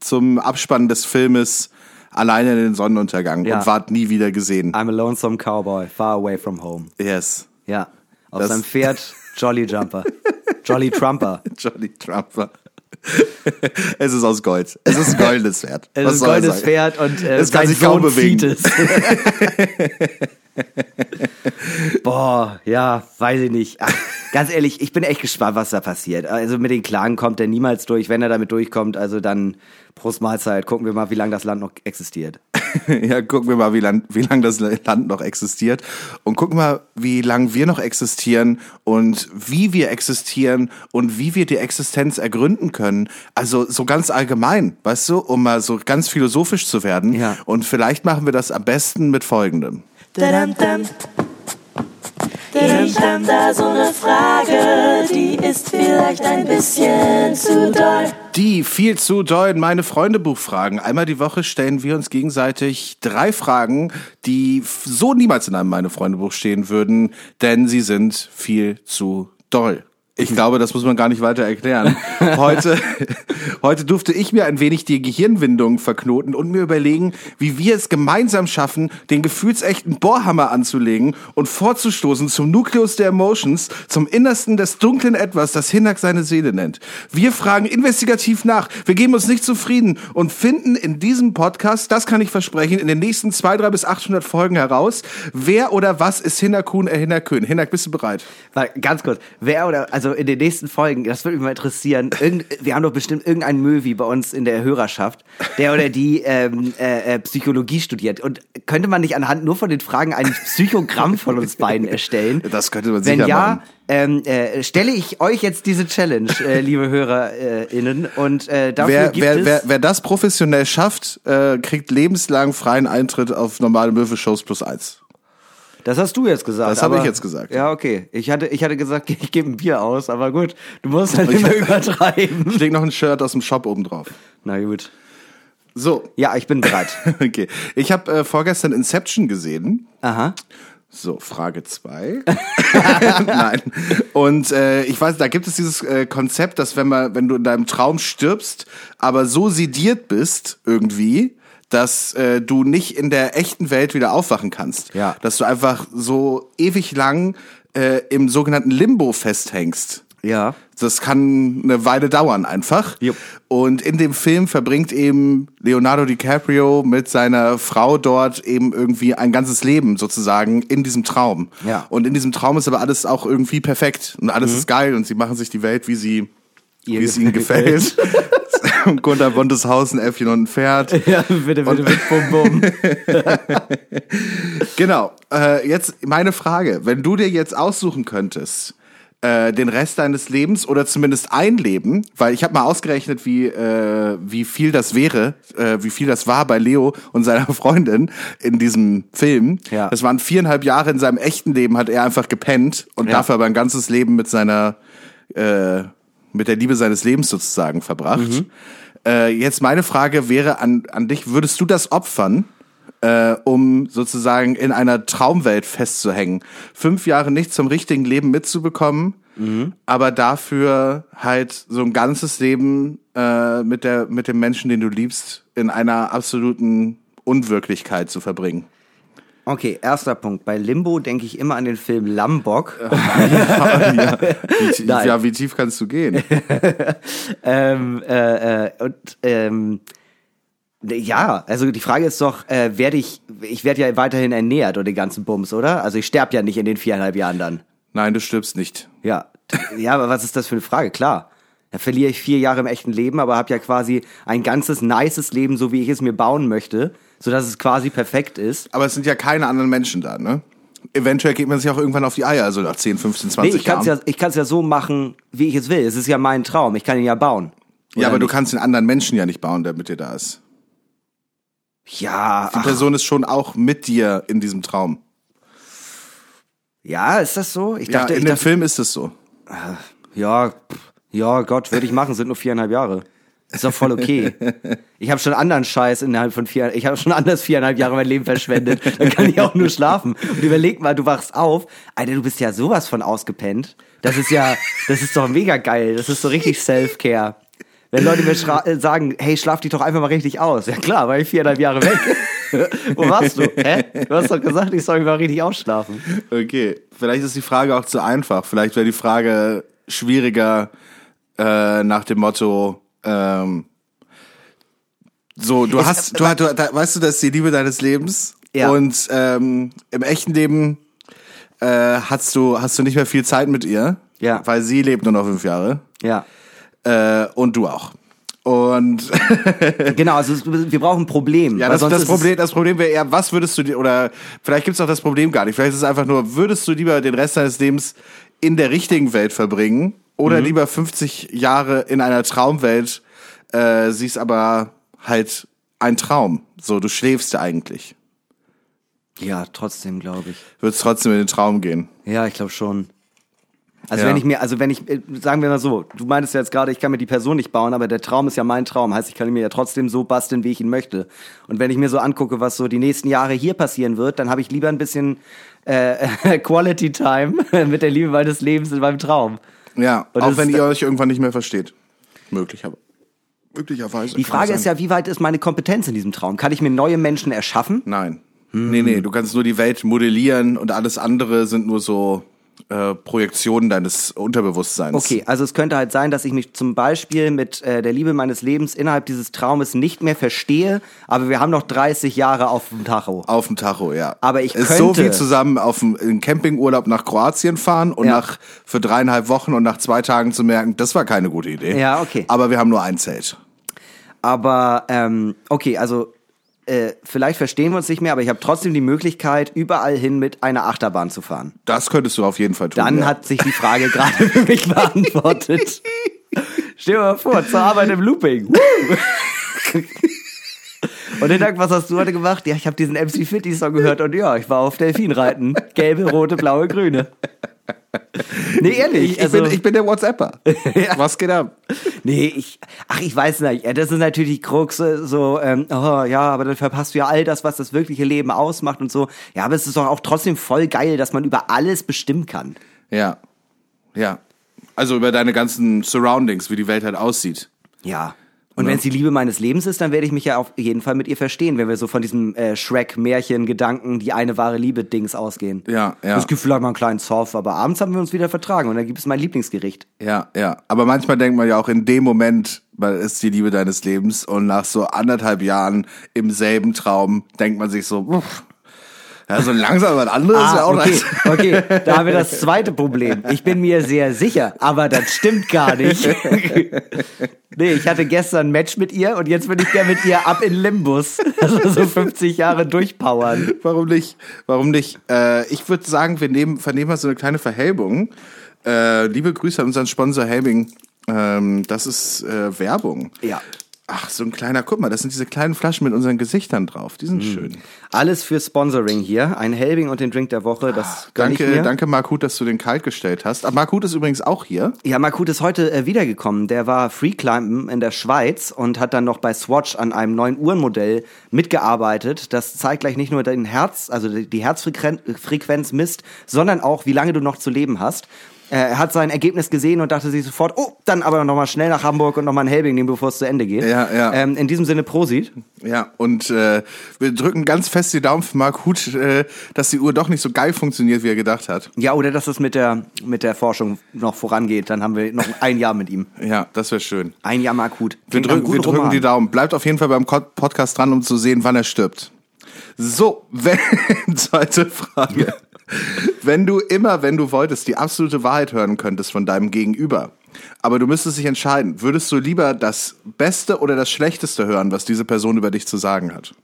zum Abspann des Filmes alleine in den Sonnenuntergang Ja. und ward nie wieder gesehen. I'm a lonesome cowboy, far away from home. Yes. Ja, auf Das- seinem Pferd Jolly Jumper. Jolly Trumper. Johnny Trump. es ist aus Gold. Es ist ein goldenes Pferd. Es ist er goldenes? Pferd und äh, Es kann sich kaum bewegen. Boah, ja, weiß ich nicht. Ach, ganz ehrlich, ich bin echt gespannt, was da passiert. Also mit den Klagen kommt er niemals durch. Wenn er damit durchkommt, also dann Prost Mahlzeit. Gucken wir mal, wie lange das Land noch existiert. Ja, gucken wir mal, wie lang, wie lang das Land noch existiert. Und gucken mal, wie lang wir noch existieren und wie wir existieren und wie wir die Existenz ergründen können. Also so ganz allgemein, weißt du, um mal so ganz philosophisch zu werden. Ja. Und vielleicht machen wir das am besten mit folgendem. Ich hab da so eine Frage, die ist vielleicht ein bisschen zu doll. Die viel zu dollen meine Freunde Buchfragen. Einmal die Woche stellen wir uns gegenseitig drei Fragen, die so niemals in einem meine Freunde Buch stehen würden, denn sie sind viel zu doll. Ich glaube, das muss man gar nicht weiter erklären. Heute, heute durfte ich mir ein wenig die Gehirnwindung verknoten und mir überlegen, wie wir es gemeinsam schaffen, den gefühlsechten Bohrhammer anzulegen und vorzustoßen zum Nukleus der Emotions, zum Innersten des dunklen Etwas, das Hinak seine Seele nennt. Wir fragen investigativ nach, wir geben uns nicht zufrieden und finden in diesem Podcast, das kann ich versprechen, in den nächsten zwei, drei bis 800 Folgen heraus, wer oder was ist Hinakun, äh Hinakön. Hinak, bist du bereit? Ganz kurz, wer oder, also in den nächsten Folgen, das würde mich mal interessieren, irgend, wir haben doch bestimmt irgendeinen Möwi bei uns in der Hörerschaft, der oder die ähm, äh, äh, Psychologie studiert. Und könnte man nicht anhand nur von den Fragen ein Psychogramm von uns beiden erstellen? Das könnte man Wenn sicher ja, machen. ähm, äh, stelle ich euch jetzt diese Challenge, äh, liebe HörerInnen. Und äh, dafür Wer, gibt wer, es... wer, wer das professionell schafft, äh, kriegt lebenslang freien Eintritt auf normale Möwe-Shows plus eins. Das hast du jetzt gesagt. Das habe ich jetzt gesagt. Ja, okay. Ich hatte, ich hatte gesagt, ich gebe ein Bier aus, aber gut, du musst halt immer übertreiben. Ich leg noch ein Shirt aus dem Shop oben drauf. Na gut. So, Ja, ich bin bereit. okay. Ich habe äh, vorgestern Inception gesehen. Aha. So, Frage zwei. Nein. Und äh, ich weiß, da gibt es dieses äh, Konzept, dass wenn man, wenn du in deinem Traum stirbst, aber so sediert bist irgendwie, dass äh, du nicht in der echten Welt wieder aufwachen kannst. Ja. Dass du einfach so ewig lang äh, im sogenannten Limbo festhängst. Ja. Das kann eine Weile dauern einfach. Jupp. Und in dem Film verbringt eben Leonardo DiCaprio mit seiner Frau dort eben irgendwie ein ganzes Leben sozusagen in diesem Traum. Ja. Und in diesem Traum ist aber alles auch irgendwie perfekt und alles ist geil und sie machen sich die Welt, wie sie, Mhm. Ihr wie es ihnen gefällt. Gunther Bondeshausen, Äffchen und ein Pferd. Ja, bitte, bitte, bitte, bum, bum. Genau. Äh, jetzt meine Frage. Wenn du dir jetzt aussuchen könntest, äh, den Rest deines Lebens oder zumindest ein Leben, weil ich habe mal ausgerechnet, wie, äh, wie viel das wäre, äh, wie viel das war bei Leo und seiner Freundin in diesem Film. Ja. Das waren viereinhalb Jahre in seinem echten Leben, hat er einfach gepennt und Ja. dafür aber ein ganzes Leben mit seiner, äh, mit der Liebe seines Lebens sozusagen verbracht. Mhm. Äh, jetzt meine Frage wäre an, an dich, würdest du das opfern? äh, um sozusagen in einer Traumwelt festzuhängen. Fünf Jahre nicht zum richtigen Leben mitzubekommen, aber dafür halt so ein ganzes Leben äh, mit, der, mit dem Menschen, den du liebst, in einer absoluten Unwirklichkeit zu verbringen. Okay, erster Punkt. Bei Limbo denke ich immer an den Film Lambok. ja, wie, tie- Nein. ja, wie tief kannst du gehen? ähm, äh, äh, und ähm, Ja, also die Frage ist doch, äh, werde ich, ich werde ja weiterhin ernährt oder den ganzen Bums, oder? Also ich sterbe ja nicht in den viereinhalb Jahren dann. Nein, du stirbst nicht. Ja. Ja, aber was ist das für eine Frage? Klar. Da verliere ich vier Jahre im echten Leben, aber habe ja quasi ein ganzes nices Leben, so wie ich es mir bauen möchte, sodass es quasi perfekt ist. Aber es sind ja keine anderen Menschen da, ne? Eventuell geht man sich auch irgendwann auf die Eier, also nach 10, 15, 20 Nee, ich kann Jahren. es ja, ich kann's ja so machen, wie ich es will. Es ist ja mein Traum. Ich kann ihn ja bauen. ja, aber du nicht? kannst den anderen Menschen ja nicht bauen, der mit dir da ist. Ja, Die ach, Person ist schon auch mit dir in diesem Traum. ja, ist das so? Ich dachte, ja, in dem dachte, Film ist es so. ja, pff, ja, Gott, würde ich machen, sind nur viereinhalb Jahre. Ist doch voll okay. Ich habe schon anderen Scheiß innerhalb von vier, ich habe schon anders viereinhalb Jahre mein Leben verschwendet. Dann kann ich auch nur schlafen. Und überleg mal, du wachst auf, Alter, du bist ja sowas von ausgepennt. Das ist ja, das ist doch mega geil. Das ist so richtig Self-Care. Wenn Leute mir äh, sagen, hey, schlaf dich doch einfach mal richtig aus. Ja klar, war ich viereinhalb Jahre weg. Wo warst du? Hä? Du hast doch gesagt, ich soll mich mal richtig ausschlafen. Okay, vielleicht ist die Frage auch zu einfach. Vielleicht wäre die Frage schwieriger äh, nach dem Motto, ähm, so, du Es- hast, du, du, da, weißt du, das ist die Liebe deines Lebens Ja. und ähm, im echten Leben äh, hast du hast du nicht mehr viel Zeit mit ihr, Ja. weil sie lebt nur noch fünf Jahre Ja. äh, und du auch. Und Genau, also es- wir brauchen ein Problem. Ja, das, das es- Problem, das Problem wäre eher, was würdest du dir, oder vielleicht gibt's auch das Problem gar nicht. Vielleicht ist es einfach nur, würdest du lieber den Rest deines Lebens in der richtigen Welt verbringen oder lieber 50 Jahre in einer Traumwelt, äh, sie ist aber halt ein Traum. So, du schläfst ja eigentlich. Ja, trotzdem, glaube ich. Würdest trotzdem in den Traum gehen. Ja, ich glaube schon. Also Ja. wenn ich mir, also wenn ich, äh, sagen wir mal so, du meintest ja jetzt gerade, ich kann mir die Person nicht bauen, aber der Traum ist ja mein Traum. Heißt, ich kann ihn mir ja trotzdem so basteln, wie ich ihn möchte. Und wenn ich mir so angucke, was so die nächsten Jahre hier passieren wird, dann habe ich lieber ein bisschen äh, Quality Time mit der Liebe meines Lebens in meinem Traum. Ja, Und auch wenn ihr euch irgendwann nicht mehr versteht. Möglich, aber möglicherweise. Die Frage ist ja, wie weit ist meine Kompetenz in diesem Traum? Kann ich mir neue Menschen erschaffen? Nein. Nee, nee, du kannst nur die Welt modellieren und alles andere sind nur so äh, Projektionen deines Unterbewusstseins. Okay, also es könnte halt sein, dass ich mich zum Beispiel mit äh, der Liebe meines Lebens innerhalb dieses Traumes nicht mehr verstehe, aber wir haben noch 30 Jahre auf dem Tacho. Auf dem Tacho, ja. Aber ich ist so könnte- wie zusammen auf in Campingurlaub nach Kroatien fahren und Ja. nach für dreieinhalb Wochen und nach zwei Tagen zu merken, das war keine gute Idee. Ja, okay. Aber wir haben nur ein Zelt. Aber ähm, okay, also äh, vielleicht verstehen wir uns nicht mehr, aber ich habe trotzdem die Möglichkeit, überall hin mit einer Achterbahn zu fahren. Das könntest du auf jeden Fall tun. Dann ja. hat sich die Frage gerade für mich beantwortet. Stell dir mal vor, zur Arbeit im Looping. Und den Tag, was hast du heute gemacht? Ja, ich habe diesen MC Fitty Song gehört und ja, ich war auf Delfinreiten. Gelbe, rote, blaue, grüne. Nee, ehrlich. ich, also, bin, ich bin der WhatsApper. Was geht ab? Nee, ich, ach, ich weiß nicht. Ja, Das ist natürlich die Krux, äh, so, ähm, oh, ja, aber dann verpasst du ja all das, was das wirkliche Leben ausmacht und so. Ja, aber es ist doch auch trotzdem voll geil, dass man über alles bestimmen kann. Ja. Ja. Also über deine ganzen Surroundings, wie die Welt halt aussieht. Ja. Und wenn es die Liebe meines Lebens ist, dann werde ich mich ja auf jeden Fall mit ihr verstehen, wenn wir so von diesem äh, Shrek-Märchen-Gedanken, die eine wahre Liebe-Dings ausgehen. Ja, ja. Es gibt vielleicht mal einen kleinen Zoff, aber abends haben wir uns wieder vertragen und dann gibt es mein Lieblingsgericht. Ja, ja. Aber manchmal denkt man ja auch in dem Moment, weil es ist die Liebe deines Lebens und nach so anderthalb Jahren im selben Traum denkt man sich so, uff, ja, so langsam was anderes Ah, auch okay, nice. okay, da haben wir das zweite Problem. Ich bin mir sehr sicher, aber das stimmt gar nicht. Nee, ich hatte gestern ein Match mit ihr und jetzt würde ich gerne mit ihr ab in Limbus. Also so 50 Jahre durchpowern. Warum nicht? Warum nicht? Äh, ich würde sagen, wir nehmen, vernehmen mal so eine kleine Verhelbung. Äh, liebe Grüße an unseren Sponsor Helbing. Ähm, das ist äh, Werbung. Ja. Ach, so ein kleiner, guck mal, das sind diese kleinen Flaschen mit unseren Gesichtern drauf. Die sind schön. Alles für Sponsoring hier. Ein Helbing und den Drink der Woche, das ich Danke, danke Markut, dass du den kalt gestellt hast. Aber Markut ist übrigens auch hier. Ja, Markut ist heute äh, wiedergekommen. Der war Freeclimben in der Schweiz und hat dann noch bei Swatch an einem neuen Uhrenmodell mitgearbeitet. Das zeigt gleich nicht nur den Herz, also die Herzfrequenz Frequenz misst, sondern auch, wie lange du noch zu leben hast. Er hat sein Ergebnis gesehen und dachte sich sofort, oh, dann aber nochmal schnell nach Hamburg und nochmal ein Helbing nehmen, bevor es zu Ende geht. Ja, ja. Ähm, in diesem Sinne, Prosit. Ja, und äh, wir drücken ganz fest die Daumen für Marc Huth, äh, dass die Uhr doch nicht so geil funktioniert, wie er gedacht hat. Ja, oder dass es mit der, mit der Forschung noch vorangeht. Dann haben wir noch ein Jahr mit ihm. Ja, das wäre schön. Ein Jahr Mark Huth. Wir, Klingt drücken, wir drücken Roman. die Daumen. Bleibt auf jeden Fall beim Podcast dran, um zu sehen, wann er stirbt. So, wenn, zweite Frage. Wenn du immer, wenn du wolltest, die absolute Wahrheit hören könntest von deinem Gegenüber, aber du müsstest dich entscheiden, würdest du lieber das Beste oder das Schlechteste hören, was diese Person über dich zu sagen hat?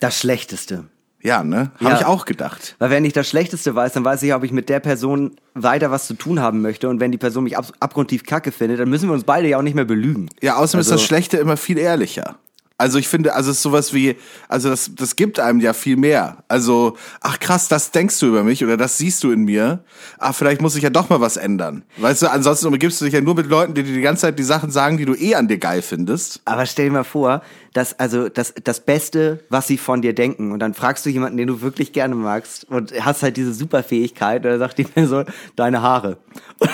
Das Schlechteste. Ja, ne? Habe Ja. ich auch gedacht. Weil wenn ich das Schlechteste weiß, dann weiß ich, ob ich mit der Person weiter was zu tun haben möchte. Und wenn die Person mich ab abgrundtief kacke findet, dann müssen wir uns beide ja auch nicht mehr belügen. Ja, außerdem ist Also- das Schlechte immer viel ehrlicher. Also ich finde, also es ist sowas wie, also das, das gibt einem ja viel mehr. Also, ach krass, das denkst du über mich oder das siehst du in mir. Ach, vielleicht muss ich ja doch mal was ändern. Weißt du, ansonsten umgibst du dich ja nur mit Leuten, die dir die ganze Zeit die Sachen sagen, die du eh an dir geil findest. Aber stell dir mal vor, dass also das, das Beste, was sie von dir denken, und dann fragst du jemanden, den du wirklich gerne magst, und hast halt diese Superfähigkeit, und dann sagt die Person, deine Haare.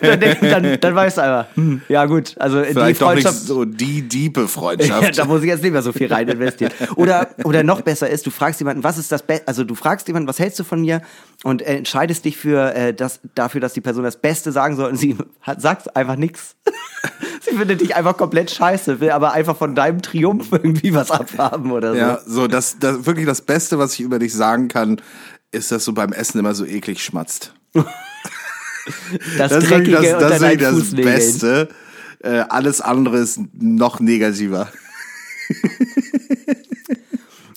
Dann, denk- dann, dann weißt du einfach, hm, ja gut, also die Vielleicht doch nicht Freundschaft. so die diepe Freundschaft. Ja, da muss ich jetzt nicht mehr so viel rein investieren. Oder, oder noch besser ist, du fragst jemanden, was ist das Beste, also du fragst jemanden, was hältst du von mir und entscheidest dich für äh, das, dafür, dass die Person das Beste sagen soll und sie hat, sagt einfach nichts. sie findet dich einfach komplett scheiße, will aber einfach von deinem Triumph irgendwie was abhaben oder so. Ja, so das, das wirklich das Beste, was ich über dich sagen kann, ist, dass du beim Essen immer so eklig schmatzt. Das, Das ist Dreckige wirklich das, das, unter ist das. Beste. Äh, alles andere ist noch negativer.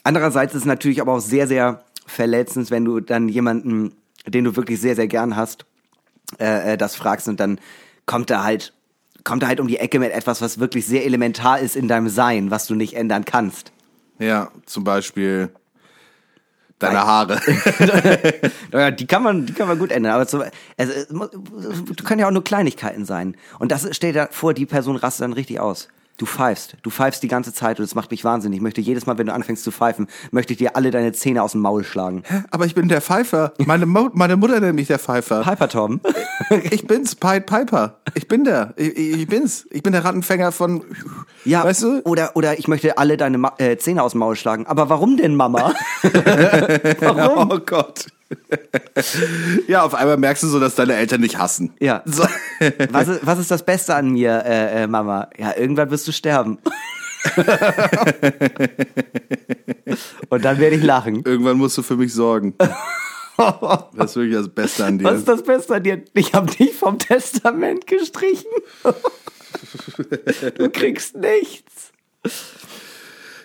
Andererseits ist es natürlich aber auch sehr, sehr verletzend, wenn du dann jemanden, den du wirklich sehr, sehr gern hast, äh, äh, das fragst und dann kommt er halt, kommt er halt um die Ecke mit etwas, was wirklich sehr elementar ist in deinem Sein, was du nicht ändern kannst. Ja, zum Beispiel deine Nein. Haare. Ja, die kann man, die kann man gut ändern. Aber so, also, es können ja auch nur Kleinigkeiten sein. Und das stell dir vor, die Person rastet dann richtig aus. Du pfeifst, du pfeifst die ganze Zeit und es macht mich wahnsinnig. Ich möchte jedes Mal, wenn du anfängst zu pfeifen, möchte ich dir alle deine Zähne aus dem Maul schlagen. Aber ich bin der Pfeifer. Meine, Mo meine Mutter nennt mich der Pfeifer. Piper Tom. Ich bin's, Pied Piper. Ich bin der. Ich, ich ich bin's. Ich bin der Rattenfänger von. Ja, Weißt du? oder, oder ich möchte alle deine Ma äh, Zähne aus dem Maul schlagen. Aber warum denn, Mama? warum? Oh Gott. Ja, auf einmal merkst du so, dass deine Eltern dich hassen. Ja. So. Was ist, was ist das Beste an mir, äh, äh, Mama? Ja, irgendwann wirst du sterben. Und dann werde ich lachen. Irgendwann musst du für mich sorgen. Das ist wirklich das Beste an dir. Was ist das Beste an dir? Ich habe dich vom Testament gestrichen. Du kriegst nichts.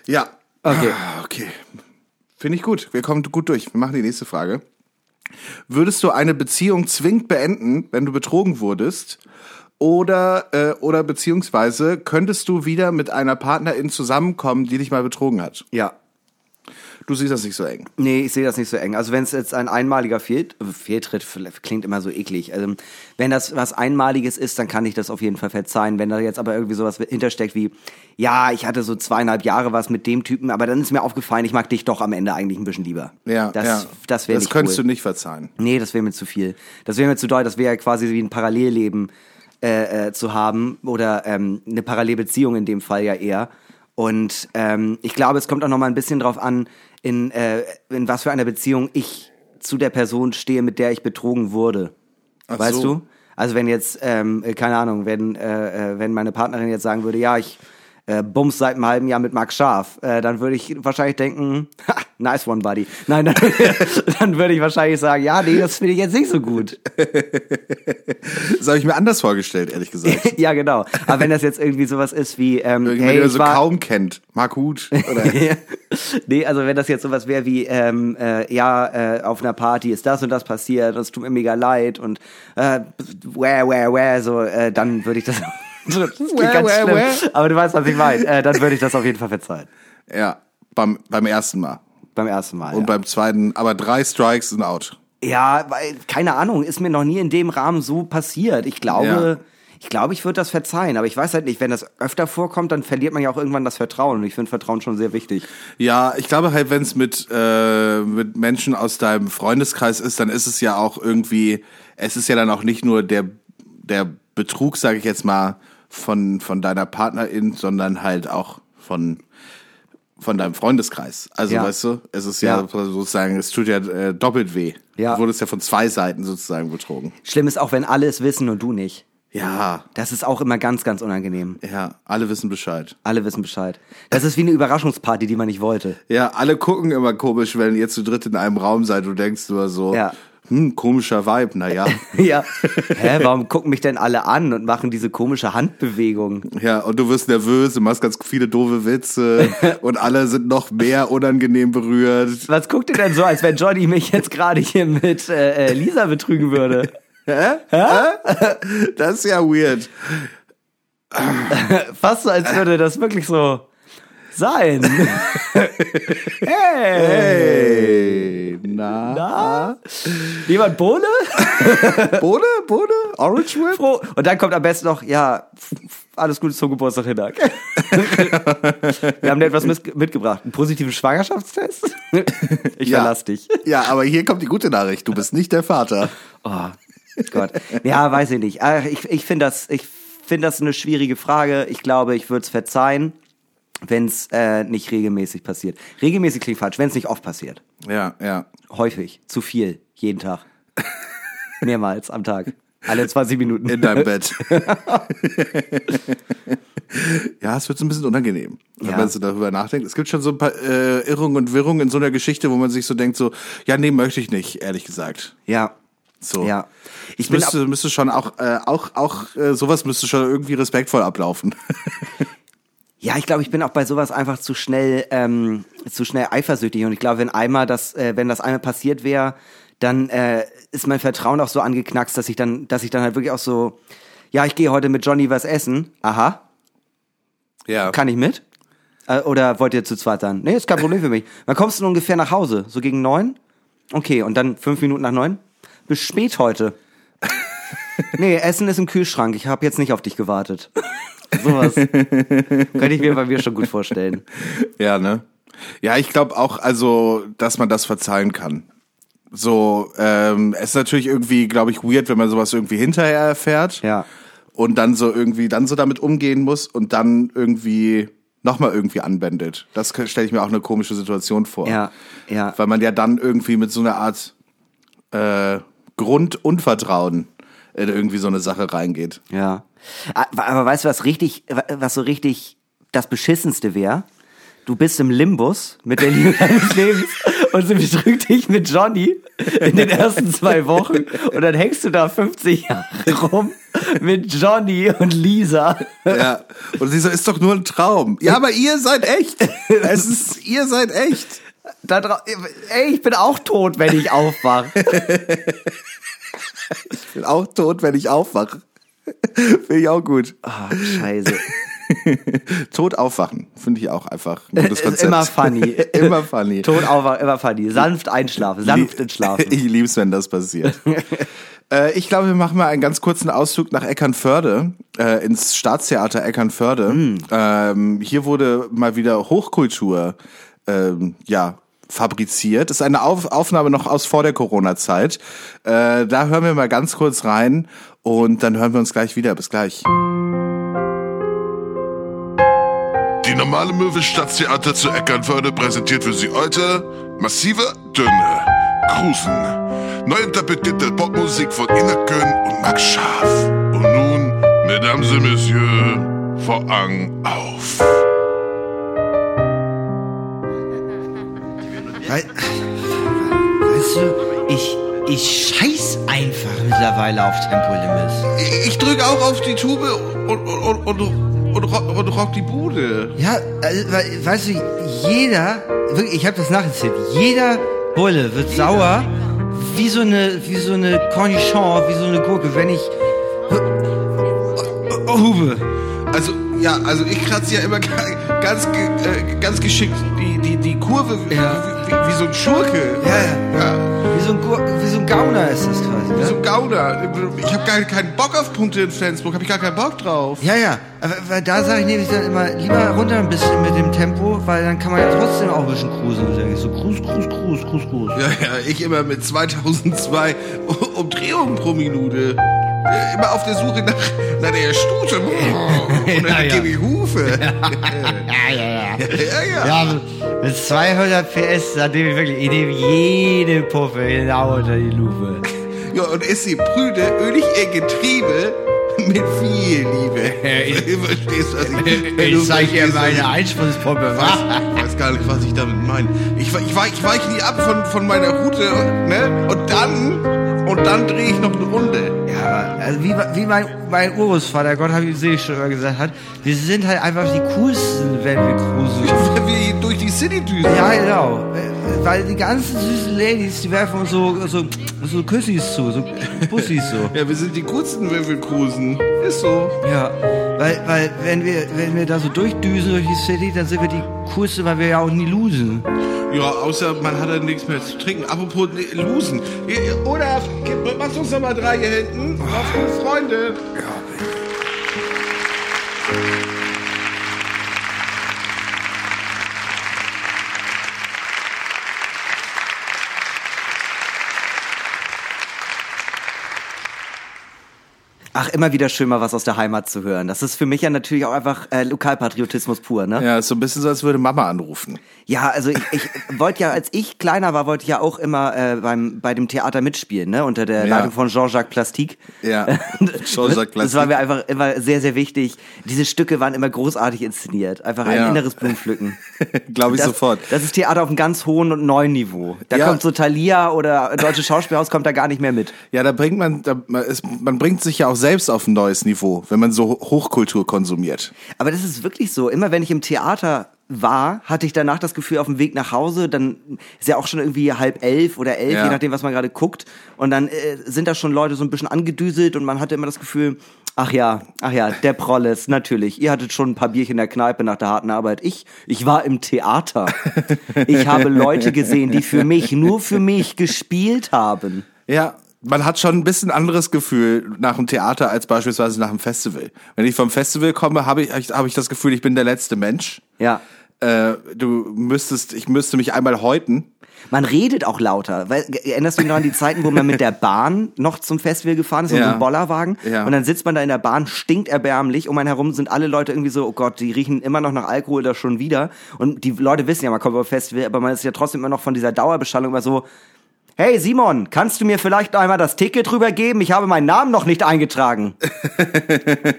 Ja. Okay. Ah, Okay. Finde ich gut. Wir kommen gut durch. Wir machen die nächste Frage. Würdest du eine Beziehung zwingend beenden, wenn du betrogen wurdest? Oder, äh, oder beziehungsweise könntest du wieder mit einer Partnerin zusammenkommen, die dich mal betrogen hat? Ja. Du siehst das nicht so eng. Nee, ich sehe das nicht so eng. Also wenn es jetzt ein einmaliger Fehl Fehltritt klingt immer so eklig. Also wenn das was Einmaliges ist, dann kann ich das auf jeden Fall verzeihen. Wenn da jetzt aber irgendwie sowas hintersteckt wie, ja, ich hatte so zweieinhalb Jahre was mit dem Typen, aber dann ist mir aufgefallen, ich mag dich doch am Ende eigentlich ein bisschen lieber. Ja, das, ja. das wäre Das könntest cool. du nicht verzeihen. Nee, das wäre mir zu viel. Das wäre mir zu doll. Das wäre ja quasi wie ein Parallelleben äh, äh, zu haben oder ähm, eine Parallelbeziehung in dem Fall ja eher. Und ähm, ich glaube, es kommt auch noch mal ein bisschen drauf an, in, äh, in was für einer Beziehung ich zu der Person stehe, mit der ich betrogen wurde. Ach weißt so. du? Also wenn jetzt, ähm, äh, keine Ahnung, wenn, äh, äh, wenn meine Partnerin jetzt sagen würde, ja, ich äh, bums seit einem halben Jahr mit Max Scharf, äh, dann würde ich wahrscheinlich denken, ha, nice one, buddy. Nein, dann, dann würde ich wahrscheinlich sagen, ja, nee, das finde ich jetzt nicht so gut. Das habe ich mir anders vorgestellt, ehrlich gesagt. ja, genau. Aber wenn das jetzt irgendwie sowas ist wie, ähm, Irgendwer, hey, ich so war, kaum kennt. Mark Huth. Oder nee, also wenn das jetzt sowas wäre wie, ähm, äh, ja, äh, auf einer Party ist das und das passiert und es tut mir mega leid und äh, where, where, where, so, äh, dann würde ich das. Klingt Where, ganz where, aber du weißt, was ich meine. Äh, dann würde ich das auf jeden Fall verzeihen. ja, beim, beim ersten Mal. Beim ersten Mal. Und ja. beim zweiten, aber drei Strikes sind out. ja, weil, keine Ahnung, ist mir noch nie in dem Rahmen so passiert. Ich glaube, Ich glaube, ich würde das verzeihen, aber ich weiß halt nicht, wenn das öfter vorkommt, dann verliert man ja auch irgendwann das Vertrauen. Und ich finde Vertrauen schon sehr wichtig. Ja, ich glaube halt, wenn es mit, äh, mit Menschen aus deinem Freundeskreis ist, dann ist es ja auch irgendwie, es ist ja dann auch nicht nur der, der Betrug, sage ich jetzt mal, von, von deiner Partnerin, sondern halt auch von von deinem Freundeskreis. Also Ja. weißt du, es ist ja, Ja. sozusagen, es tut ja äh, doppelt weh. Ja. Du wurdest ja von zwei Seiten sozusagen betrogen. Schlimm ist auch, wenn alle es wissen und du nicht. Ja, Das ist auch immer ganz, ganz unangenehm. ja, alle wissen Bescheid. Alle wissen Bescheid. Das ist wie eine Überraschungsparty, die man nicht wollte. Ja, alle gucken immer komisch, wenn ihr zu dritt in einem Raum seid. Du denkst nur so, Ja. Hm, komischer Vibe, naja. ja. Hä, warum gucken mich denn alle an und machen diese komische Handbewegung? ja, und du wirst nervös, du machst ganz viele doofe Witze und alle sind noch mehr unangenehm berührt. Was guckt ihr denn so, als wenn Johnny mich jetzt gerade hier mit äh, äh, Lisa betrügen würde? Hä? Hä? Das ist ja weird. Fast so, als würde das wirklich so sein. hey. Hey, na? Na? Jemand Bohne? Bode? Bode? Orange Whip? Froh. Und dann kommt am besten noch, ja, alles Gute zum Geburtstag, Hinak. Wir haben dir etwas mitgebracht. Einen positiven Schwangerschaftstest? Ich Ja. verlass dich. Ja, aber hier kommt die gute Nachricht. Du bist nicht der Vater. Oh Gott. Ja, weiß ich nicht. Ich, ich finde das, ich finde das eine schwierige Frage. Ich glaube, ich würde es verzeihen, wenn es äh, nicht regelmäßig passiert. Regelmäßig klingt falsch, wenn es nicht oft passiert. Ja, ja. Häufig, zu viel, jeden Tag. Mehrmals am Tag. Alle 20 Minuten. In deinem Bett. ja, es wird so ein bisschen unangenehm, wenn Ja. man so darüber nachdenkt. Es gibt schon so ein paar äh, Irrungen und Wirrungen in so einer Geschichte, wo man sich so denkt, so, ja, nee, möchte ich nicht, ehrlich gesagt. Ja. So. Ja. Ich müsste, müsste schon auch, äh, auch, auch äh, sowas müsste schon irgendwie respektvoll ablaufen. Ja, ich glaube, ich bin auch bei sowas einfach zu schnell, ähm, zu schnell eifersüchtig. Und ich glaube, wenn einmal das, äh, wenn das einmal passiert wäre, dann äh, ist mein Vertrauen auch so angeknackst, dass ich dann, dass ich dann halt wirklich auch so, ja, ich gehe heute mit Johnny was essen. Aha, ja. kann ich mit? Äh, oder wollt ihr zu zweit sein? Nee, ist kein Problem für mich. Wann kommst du ungefähr nach Hause? So gegen neun? Okay, und dann fünf Minuten nach neun? Bis spät heute. nee, Essen ist im Kühlschrank. Ich habe jetzt nicht auf dich gewartet. Sowas. Könnte ich mir bei mir schon gut vorstellen. Ja, ne? Ja, ich glaube auch, also, dass man das verzeihen kann. So, ähm, es ist natürlich irgendwie, glaube ich, weird, wenn man sowas irgendwie hinterher erfährt. Ja. Und dann so irgendwie, dann so damit umgehen muss und dann irgendwie nochmal irgendwie anwendet. Das stelle ich mir auch eine komische Situation vor. Ja, ja. Weil man ja dann irgendwie mit so einer Art äh, Grundunvertrauen in irgendwie so eine Sache reingeht. Ja. Aber, aber weißt du, was richtig, was so richtig das Beschissenste wäre? Du bist im Limbus mit der Liebe deines Lebens und sie betrügt dich mit Johnny in den ersten zwei Wochen und dann hängst du da 50 Jahre rum mit Johnny und Lisa. Ja. Und sie so, ist doch nur ein Traum. Ja, aber ihr seid echt. Es ist, ihr seid echt. Da Ey, ich bin auch tot, wenn ich aufwache. Ich bin auch tot, wenn ich aufwache. Finde ich auch gut. Ah, scheiße. Tot aufwachen, finde ich auch einfach ein gutes Ist Konzept. immer funny. immer funny. Tot aufwachen, immer funny. Sanft einschlafen, sanft entschlafen. Ich lieb's, wenn das passiert. äh, ich glaube, wir machen mal einen ganz kurzen Ausflug nach Eckernförde, äh, ins Staatstheater Eckernförde. Hm. Ähm, hier wurde mal wieder Hochkultur, ähm, ja, fabriziert. Das ist eine Auf Aufnahme noch aus vor der Corona-Zeit. Äh, da hören wir mal ganz kurz rein und dann hören wir uns gleich wieder. Bis gleich. Die normale Möwe Stadttheater zu Eckernförde präsentiert für Sie heute massive Dünne Cruisen. Neu interpretierte Popmusik von Ina Kön und Max Scharf. Und nun, Mesdames et Messieurs, Vorhang auf. Wei- Weißt du, ich, ich scheiß einfach mittlerweile auf Tempolimit. Ich, ich drücke auch auf die Tube und, und, und, und, und, rock, und rock die Bude. Ja, also, we- weißt du, jeder, wirklich, ich habe das nachgezählt, jeder Bulle wird sauer wie so eine, wie so eine Cornichon, wie so eine Gurke, wenn ich hu- hube. Also, ja, also ich kratze ja immer ga- ganz, äh, ganz geschickt die, die, die Kurve wie, Ja. wie, wie, wie so ein Schurke. Ja, ja. ja. Wie so ein, wie so ein Gauner ist das quasi. So Ne? ein Gauner. Ich habe gar keinen Bock auf Punkte in Flensburg, habe ich gar keinen Bock drauf. Ja, ja, aber weil da sage ich nämlich dann immer, lieber runter ein bisschen mit dem Tempo, weil dann kann man ja trotzdem auch ein bisschen cruisen. So, cruise, cruise, cruise, cruise, cruise. Ja, ja, ich immer mit 2002 Umdrehungen pro Minute. Äh, Immer auf der Suche nach, nach der Stute. Und dann gebe ich Hufe. Ja, ja, ja. ja, ja. Mit 200 PS, da nehme ich wirklich, ich nehme jede Puffe genau unter die Lupe. Ja, und ist die prüde, ölig ihr Getriebe mit viel Liebe. Du verstehst, was ich, du Ich zeige dir was meine Was? was? Ich weiß gar nicht, was ich damit meine. Ich, ich, weich- ich weiche nie ab von, von meiner Route, ne? Und dann, und dann drehe ich noch eine Runde. Aber also wie, wie mein, mein Urgroßvater, Gott habe ich sehe ich schon immer gesagt hat, wir sind halt einfach die coolsten, wenn wir cruisen. Wenn wir durch die City düsen. Ja, genau. Weil die ganzen süßen Ladies, die werfen uns so, so, so Küssis zu, so Bussis so. Ja, wir sind die coolsten, wenn wir cruisen. Ist so. Ja, weil, weil wenn wir, wenn wir da so durchdüsen durch die City, dann sind wir die coolsten, weil wir ja auch nie losen. Ja, außer man hat dann nichts mehr zu trinken. Apropos Losen. Oder machst uns noch mal drei hier hinten. Auf Freunde. Ach, immer wieder schön mal was aus der Heimat zu hören. Das ist für mich ja natürlich auch einfach äh, Lokalpatriotismus pur, ne? Ja, ist so ein bisschen so, als würde Mama anrufen. Ja, also ich, ich wollte ja, als ich kleiner war, wollte ich ja auch immer äh, beim bei dem Theater mitspielen, ne? Unter der Ja. Leitung von Jean-Jacques Plastique. Ja, Jean-Jacques Das war Plastique. mir einfach immer sehr, sehr wichtig. Diese Stücke waren immer großartig inszeniert. Einfach ein Ja. inneres Blumenpflücken. Glaube ich Das, sofort. das ist Theater auf einem ganz hohen und neuen Niveau. Da Ja. kommt so Thalia oder Deutsche Schauspielhaus kommt da gar nicht mehr mit. Ja, da bringt man, da, man, ist, man bringt sich ja auch selbst auf ein neues Niveau, wenn man so Hochkultur konsumiert. Aber das ist wirklich so. Immer wenn ich im Theater war, hatte ich danach das Gefühl, auf dem Weg nach Hause, dann ist ja auch schon irgendwie halb elf oder elf, Ja. je nachdem, was man gerade guckt. Und dann äh, sind da schon Leute so ein bisschen angedüselt und man hatte immer das Gefühl, ach ja, ach ja, der Prolles, natürlich. Ihr hattet schon ein paar Bierchen in der Kneipe nach der harten Arbeit. Ich, ich war im Theater. Ich habe Leute gesehen, die für mich, nur für mich gespielt haben. Ja, man hat schon ein bisschen anderes Gefühl nach dem Theater als beispielsweise nach dem Festival. Wenn ich vom Festival komme, habe ich, habe ich das Gefühl, ich bin der letzte Mensch. Ja. Äh, du müsstest, ich müsste mich einmal häuten. Man redet auch lauter. Weil, erinnerst du dich noch an die Zeiten, wo man mit der Bahn noch zum Festival gefahren ist, so Ja. einem Bollerwagen? Ja. Und dann sitzt man da in der Bahn, stinkt erbärmlich. Um einen herum sind alle Leute irgendwie so, oh Gott, die riechen immer noch nach Alkohol da schon wieder. Und die Leute wissen ja, man kommt auf Festival, aber man ist ja trotzdem immer noch von dieser Dauerbeschallung immer so, Hey Simon, kannst du mir vielleicht einmal das Ticket rübergeben? Ich habe meinen Namen noch nicht eingetragen.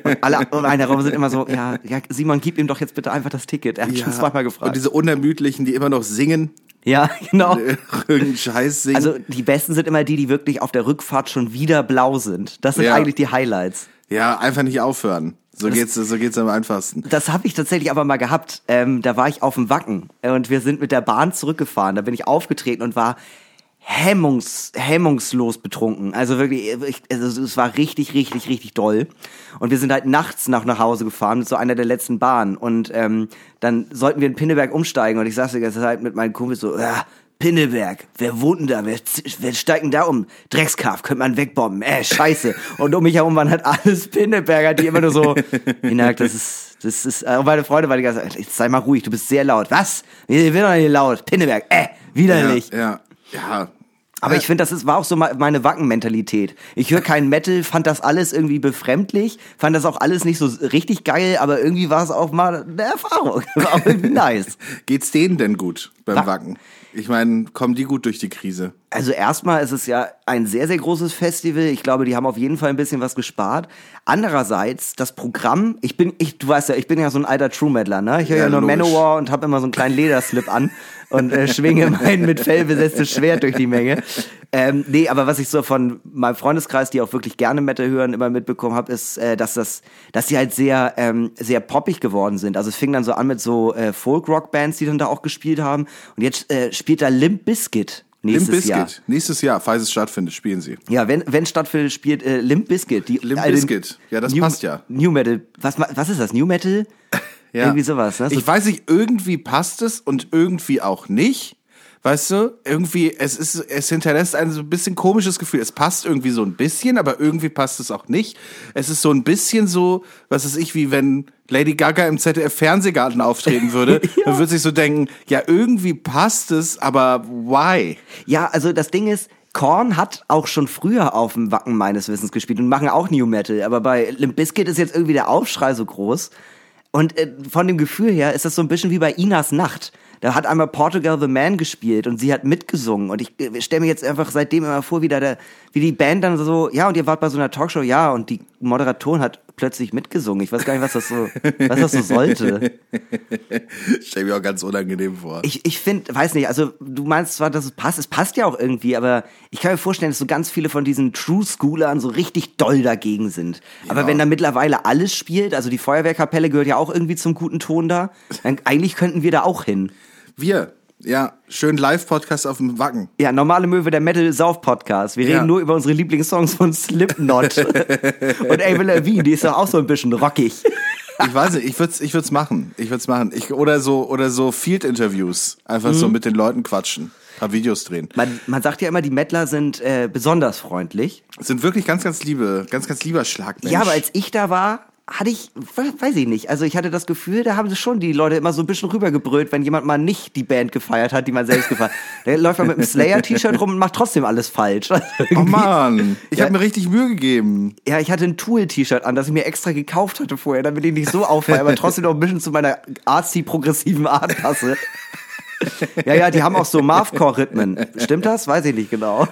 und alle um einen herum sind immer so, ja, ja, Simon, gib ihm doch jetzt bitte einfach das Ticket. Er hat schon zweimal gefragt. Und diese Unermüdlichen, die immer noch singen, ja, genau. irgendeinen Scheiß singen. Also die besten sind immer die, die wirklich auf der Rückfahrt schon wieder blau sind. Das sind Ja. eigentlich die Highlights. ja, einfach nicht aufhören. So geht's, so geht's am einfachsten. Das habe ich tatsächlich aber mal gehabt. Ähm, da war ich auf dem Wacken äh, und wir sind mit der Bahn zurückgefahren. Da bin ich aufgetreten und war hemmungs, hemmungslos betrunken. Also wirklich, ich, also es war richtig, richtig, richtig doll. Und wir sind halt nachts nach, nach Hause gefahren mit so einer der letzten Bahnen. Und ähm, dann sollten wir in Pinneberg umsteigen. Und ich saß die ganze Zeit mit meinen Kumpels so, ah, Pinneberg, wer wohnt denn da? Wer, wer steigt denn da um? Dreckskaff, könnte man wegbomben. Äh, scheiße. Und um mich herum waren halt alles Pinneberger, die immer nur so, Hinak, das ist, das ist, äh, und meine Freunde waren die ganze Zeit, jetzt sei mal ruhig, du bist sehr laut. Was? Wir sind doch nicht laut. Pinneberg, äh, widerlich. Ja, ja, ja. Aber ich finde, das ist, war auch so me- meine Wacken-Mentalität. Ich höre keinen Metal, fand das alles irgendwie befremdlich, fand das auch alles nicht so richtig geil, aber irgendwie war es auch mal eine Erfahrung. War auch irgendwie nice. Geht's denen denn gut beim Wa- Wacken? Ich meine, kommen die gut durch die Krise? Also erstmal ist es ja ein sehr, sehr großes Festival. Ich glaube, die haben auf jeden Fall ein bisschen was gespart. Andererseits, das Programm, ich bin, ich, du weißt ja, ich bin ja so ein alter True Metaler, ne? Ich höre ja, Ja, nur logisch. Manowar und habe immer so einen kleinen Lederslip an und äh, schwinge mein mit Fell besetztes Schwert durch die Menge. Ähm, nee, aber was ich so von meinem Freundeskreis, die auch wirklich gerne Metal hören, immer mitbekommen habe, ist, äh, dass das, dass die halt sehr, ähm, sehr poppig geworden sind. Also es fing dann so an mit so äh, Folk-Rock-Bands, die dann da auch gespielt haben. Und jetzt äh, spielt da Limp Bizkit nächstes Limp Jahr. Nächstes Jahr, falls es stattfindet, spielen sie. Ja, wenn, wenn stattfindet, spielt äh, Limp Bizkit. Die, Limp den Bizkit. Ja, das New, passt ja. New Metal. Was, was ist das? New Metal? Ja. Irgendwie sowas, ne? So- Ich weiß nicht, irgendwie passt es und irgendwie auch nicht, Weißt du, irgendwie, es ist, es hinterlässt ein so ein bisschen komisches Gefühl. Es passt irgendwie so ein bisschen, aber irgendwie passt es auch nicht. Es ist so ein bisschen so, was weiß ich, wie wenn Lady Gaga im ZDF Fernsehgarten auftreten würde. Dann würde sich so denken, ja, irgendwie passt es, aber why? Ja, also das Ding ist, Korn hat auch schon früher auf dem Wacken meines Wissens gespielt und machen auch New Metal, aber bei Limp Bizkit ist jetzt irgendwie der Aufschrei so groß. Und äh, von dem Gefühl her ist das so ein bisschen wie bei Inas Nacht. Da hat einmal Portugal the Man gespielt und sie hat mitgesungen. Und ich äh, stelle mir jetzt einfach seitdem immer vor, wie, da der, wie die Band dann so, ja, und ihr wart bei so einer Talkshow, ja, und die Moderatorin hat plötzlich mitgesungen. Ich weiß gar nicht, was das so, was das so sollte. Stell mir auch ganz unangenehm vor. Ich, ich finde, weiß nicht, also du meinst zwar, dass es passt, es passt ja auch irgendwie, aber ich kann mir vorstellen, dass so ganz viele von diesen True Schoolern so richtig doll dagegen sind. Aber wenn da mittlerweile alles spielt, also die Feuerwehrkapelle gehört ja auch irgendwie zum guten Ton da, dann eigentlich könnten wir da auch hin. Wir, ja, schön Live-Podcast auf dem Wacken. Ja, normale Möwe, der Metal Sauf Podcast. Wir Ja. reden nur über unsere Lieblingssongs von Slipknot. Und Avril Lavigne, die ist doch auch so ein bisschen rockig. Ich weiß nicht, ich würde es ich würd's machen. Ich würde es machen. Ich, oder so, oder so Field-Interviews. Einfach Mhm. so mit den Leuten quatschen. Ein paar Videos drehen. Man, man sagt ja immer, die Mettler sind äh, besonders freundlich. Sind wirklich ganz, ganz liebe, ganz, ganz lieber Schlagmensch. Ja, aber als ich da war, hatte ich, we- weiß ich nicht, also ich hatte das Gefühl, da haben sie schon die Leute immer so ein bisschen rübergebrüllt, wenn jemand mal nicht die Band gefeiert hat, die man selbst gefeiert hat. Der läuft mal mit einem Slayer-T-Shirt rum und macht trotzdem alles falsch. Also Oh Mann, ich Ja. habe mir richtig Mühe gegeben. Ja, ich hatte ein Tool-T-Shirt an, das ich mir extra gekauft hatte vorher, damit ich nicht so auffalle, aber trotzdem noch ein bisschen zu meiner artsy-progressiven Art passe. Ja, ja, die haben auch so Marvcore-Rhythmen. Stimmt das? Weiß ich nicht genau.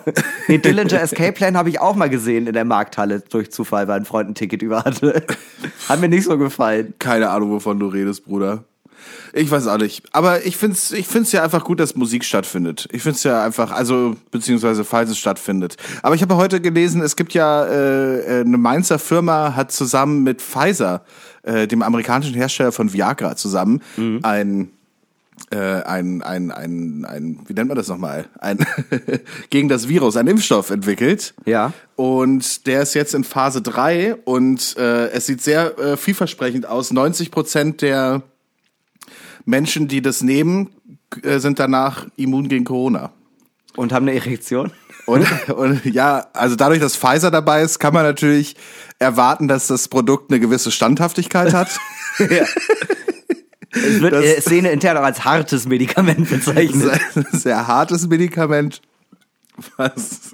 Den Dillinger Escape Plan habe ich auch mal gesehen in der Markthalle durch Zufall, weil ein Freund ein Ticket über hatte. Hat mir nicht so gefallen. Keine Ahnung, wovon du redest, Bruder. Ich weiß auch nicht. Aber ich find's, ich find's ja einfach gut, dass Musik stattfindet. Ich find's ja einfach, also, beziehungsweise falls es stattfindet. Aber ich habe heute gelesen, es gibt ja, äh, eine Mainzer Firma hat zusammen mit Pfizer, äh, dem amerikanischen Hersteller von Viagra, zusammen ein äh, ein, ein, ein, ein, wie nennt man das nochmal? Ein gegen das Virus, ein Impfstoff entwickelt. Ja. Und der ist jetzt in Phase 3 und äh, es sieht sehr äh, vielversprechend aus. 90 Prozent der Menschen, die das nehmen, äh, sind danach immun gegen Corona. Und haben eine Erektion. Und, und ja, also dadurch, dass Pfizer dabei ist, kann man natürlich erwarten, dass das Produkt eine gewisse Standhaftigkeit hat. Es wird Das- äh, Szene intern auch als hartes Medikament bezeichnet. sehr hartes Medikament. Was?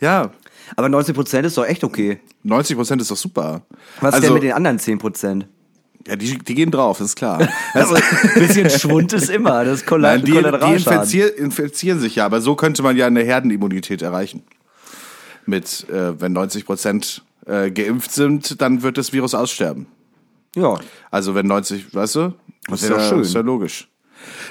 ja, Aber 90% ist doch echt okay. 90 Prozent ist doch super. Was ist also, denn mit den anderen 10%? ja, die, die gehen drauf, ist klar. Also, ein bisschen Schwund ist immer. Das ist Nein, die, die infizier, infizieren sich ja, aber so könnte man ja eine Herdenimmunität erreichen. Mit, äh, wenn 90 Prozent äh, geimpft sind, dann wird das Virus aussterben. Ja. Also wenn 90, weißt du? Das ist ja, schön. Ist ja logisch.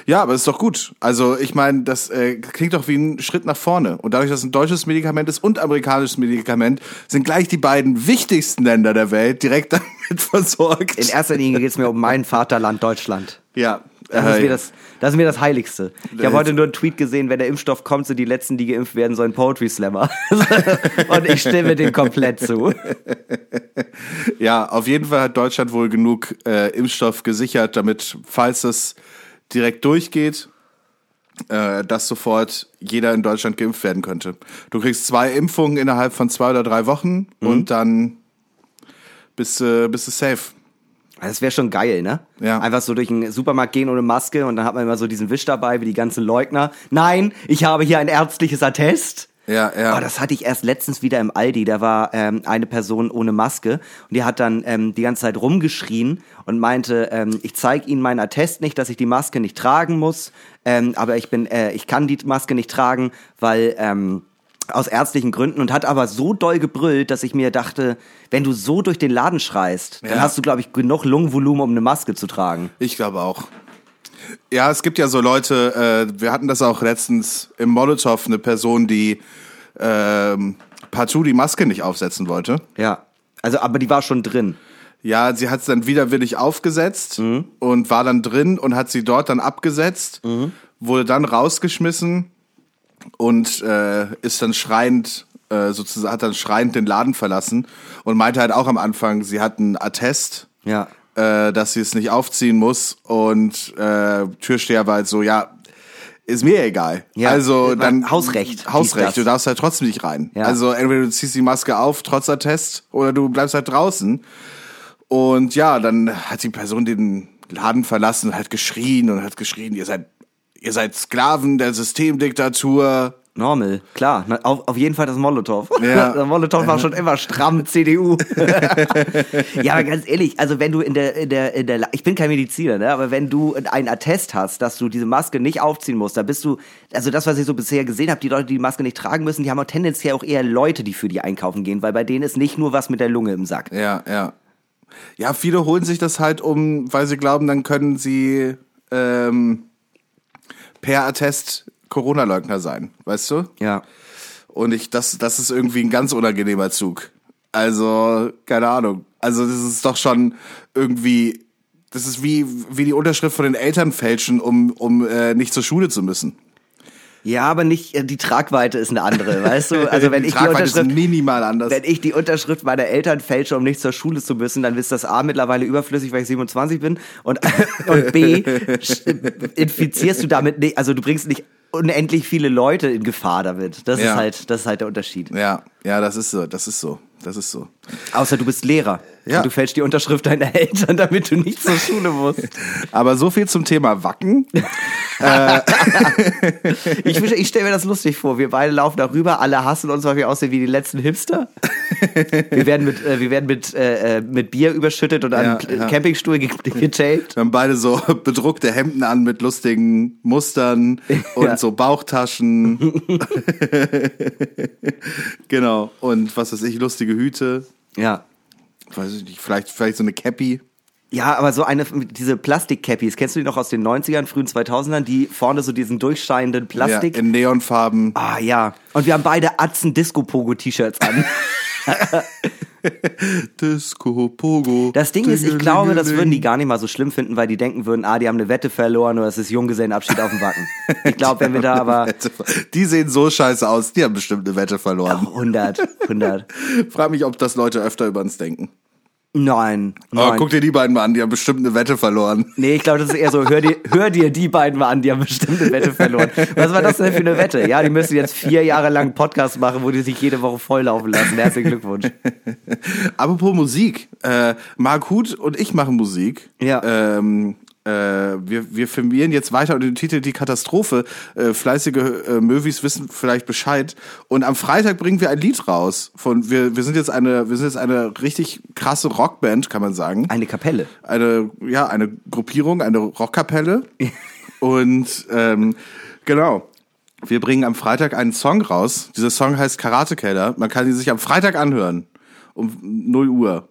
Ja, aber ist doch gut. Also ich meine, das äh, klingt doch wie ein Schritt nach vorne. Und dadurch, dass es ein deutsches Medikament ist und amerikanisches Medikament, sind gleich die beiden wichtigsten Länder der Welt direkt damit versorgt. In erster Linie geht es mir um mein Vaterland Deutschland. ja. Das ist, äh, mir das, das ist mir das Heiligste. Ich habe heute nur einen Tweet gesehen, wenn der Impfstoff kommt, sind die letzten, die geimpft werden, so ein Poetry Slammer. Und ich stimme dem komplett zu. Ja, auf jeden Fall hat Deutschland wohl genug äh, Impfstoff gesichert, damit, falls es direkt durchgeht, äh, dass sofort jeder in Deutschland geimpft werden könnte. Du kriegst zwei Impfungen innerhalb von zwei oder drei Wochen und dann bist, du bist du safe. Das wäre schon geil, ne? Ja. Einfach so durch den Supermarkt gehen ohne Maske und dann hat man immer so diesen Wisch dabei, wie die ganzen Leugner. Nein, ich habe hier ein ärztliches Attest. Ja, ja. Oh, das hatte ich erst letztens wieder im Aldi. Da war ähm, eine Person ohne Maske und die hat dann ähm, die ganze Zeit rumgeschrien und meinte, ähm, ich zeige Ihnen meinen Attest nicht, dass ich die Maske nicht tragen muss, ähm, aber ich bin, äh, ich kann die Maske nicht tragen, weil ähm, aus ärztlichen Gründen und hat aber so doll gebrüllt, dass ich mir dachte, wenn du so durch den Laden schreist, dann Ja. hast du, glaube ich, genug Lungenvolumen, um eine Maske zu tragen. Ich glaube auch. Ja, es gibt ja so Leute, äh, wir hatten das auch letztens im Molotow, eine Person, die ähm, partout die Maske nicht aufsetzen wollte. Ja. Also, aber die war schon drin. Ja, sie hat es dann widerwillig aufgesetzt Mhm. und war dann drin und hat sie dort dann abgesetzt, Mhm. wurde dann rausgeschmissen und äh, ist dann schreiend, äh, sozusagen, hat dann schreiend den Laden verlassen und meinte halt auch am Anfang, sie hat einen Attest, Ja. äh, dass sie es nicht aufziehen muss und äh, Türsteher war halt so, ja, ist mir egal. Ja, also äh, dann Hausrecht, Hausrecht. Du darfst halt trotzdem nicht rein. Ja. Also entweder du ziehst die Maske auf trotz Attest oder du bleibst halt draußen. Und ja, dann hat die Person den Laden verlassen und hat geschrien und hat geschrien, ihr seid ihr seid Sklaven der Systemdiktatur. Normal, klar. Auf, auf jeden Fall das Molotow. Ja. Molotow war schon immer stramm CDU. ja, aber ganz ehrlich, also wenn du in der, in der, in der, ich bin kein Mediziner, ne, aber wenn du einen Attest hast, dass du diese Maske nicht aufziehen musst, da bist du, also das, was ich so bisher gesehen habe, die Leute, die die Maske nicht tragen müssen, die haben auch tendenziell auch eher Leute, die für die einkaufen gehen, weil bei denen ist nicht nur was mit der Lunge im Sack. Ja, ja. Ja, viele holen sich das halt um, weil sie glauben, dann können sie ähm, per Attest Corona-Leugner sein, weißt du? Ja. Und ich, das, das ist irgendwie ein ganz unangenehmer Zug. Also, keine Ahnung. Also, das ist doch schon irgendwie, das ist wie, wie die Unterschrift von den Eltern fälschen, um, um äh, nicht zur Schule zu müssen. Ja, aber nicht, äh, die Tragweite ist eine andere, weißt du? Also wenn Die ich die Unterschrift, minimal anders. Wenn ich die Unterschrift meiner Eltern fälsche, um nicht zur Schule zu müssen, dann ist das A mittlerweile überflüssig, weil ich 27 bin und, und B infizierst du damit nicht, also du bringst nicht unendlich viele Leute in Gefahr damit. Das Ja. ist halt, das ist halt der Unterschied. Ja, ja, das ist so, das ist so, das ist so. Außer du bist Lehrer. Ja. Und du fälschst die Unterschrift deiner Eltern, damit du nicht zur Schule musst. Aber so viel zum Thema Wacken. Ich, ich stelle mir das lustig vor. Wir beide laufen darüber, alle hassen uns, weil wir aussehen wie die letzten Hipster. Wir werden mit, äh, wir werden mit, äh, äh, mit Bier überschüttet und an Ja, ja. Campingstuhl ge getaped. Wir haben beide so bedruckte Hemden an mit lustigen Mustern und Ja. so Bauchtaschen. genau. Und was weiß ich, lustige Hüte. Ja. Weiß ich nicht, vielleicht, vielleicht so eine Cappy. Ja, aber so eine, diese Plastik-Cappies, kennst du die noch aus den 90ern, frühen 2000ern, die vorne so diesen durchscheinenden Plastik? Ja, in Neonfarben. ah, ja. Und wir haben beide Atzen Disco-Pogo-T-Shirts an. Disco, Pogo. Das Ding ist, ich glaube, das würden die gar nicht mal so schlimm finden, weil die denken würden, ah, die haben eine Wette verloren oder es ist Junggesellenabschied auf dem Wacken. Ich glaube, wenn wir da aber Die sehen so scheiße aus, die haben bestimmt eine Wette verloren. 100, 100. Frag mich, ob das Leute öfter über uns denken. Nein, Oh, nein. guck dir die beiden mal an, die haben bestimmt eine Wette verloren. Nee, ich glaube, das ist eher so, hör dir, hör dir die beiden mal an, die haben bestimmt eine Wette verloren. Was war das denn für eine Wette? Ja, die müssen jetzt vier Jahre lang einen Podcast machen, wo die sich jede Woche volllaufen lassen. Herzlichen Glückwunsch. Apropos Musik, äh, Mark Huth und ich machen Musik. Ja. Ähm, äh, wir, wir filmieren jetzt weiter unter dem Titel Die Katastrophe. Äh, fleißige äh, Movies wissen vielleicht Bescheid. Und am Freitag bringen wir ein Lied raus. Von wir, wir sind jetzt eine, wir sind jetzt eine richtig krasse Rockband, kann man sagen. Eine Kapelle. Eine, ja, eine Gruppierung, eine Rockkapelle. Und ähm, genau. Wir bringen am Freitag einen Song raus. Dieser Song heißt Karate Keller. Man kann ihn sich am Freitag anhören. Um 0 Uhr.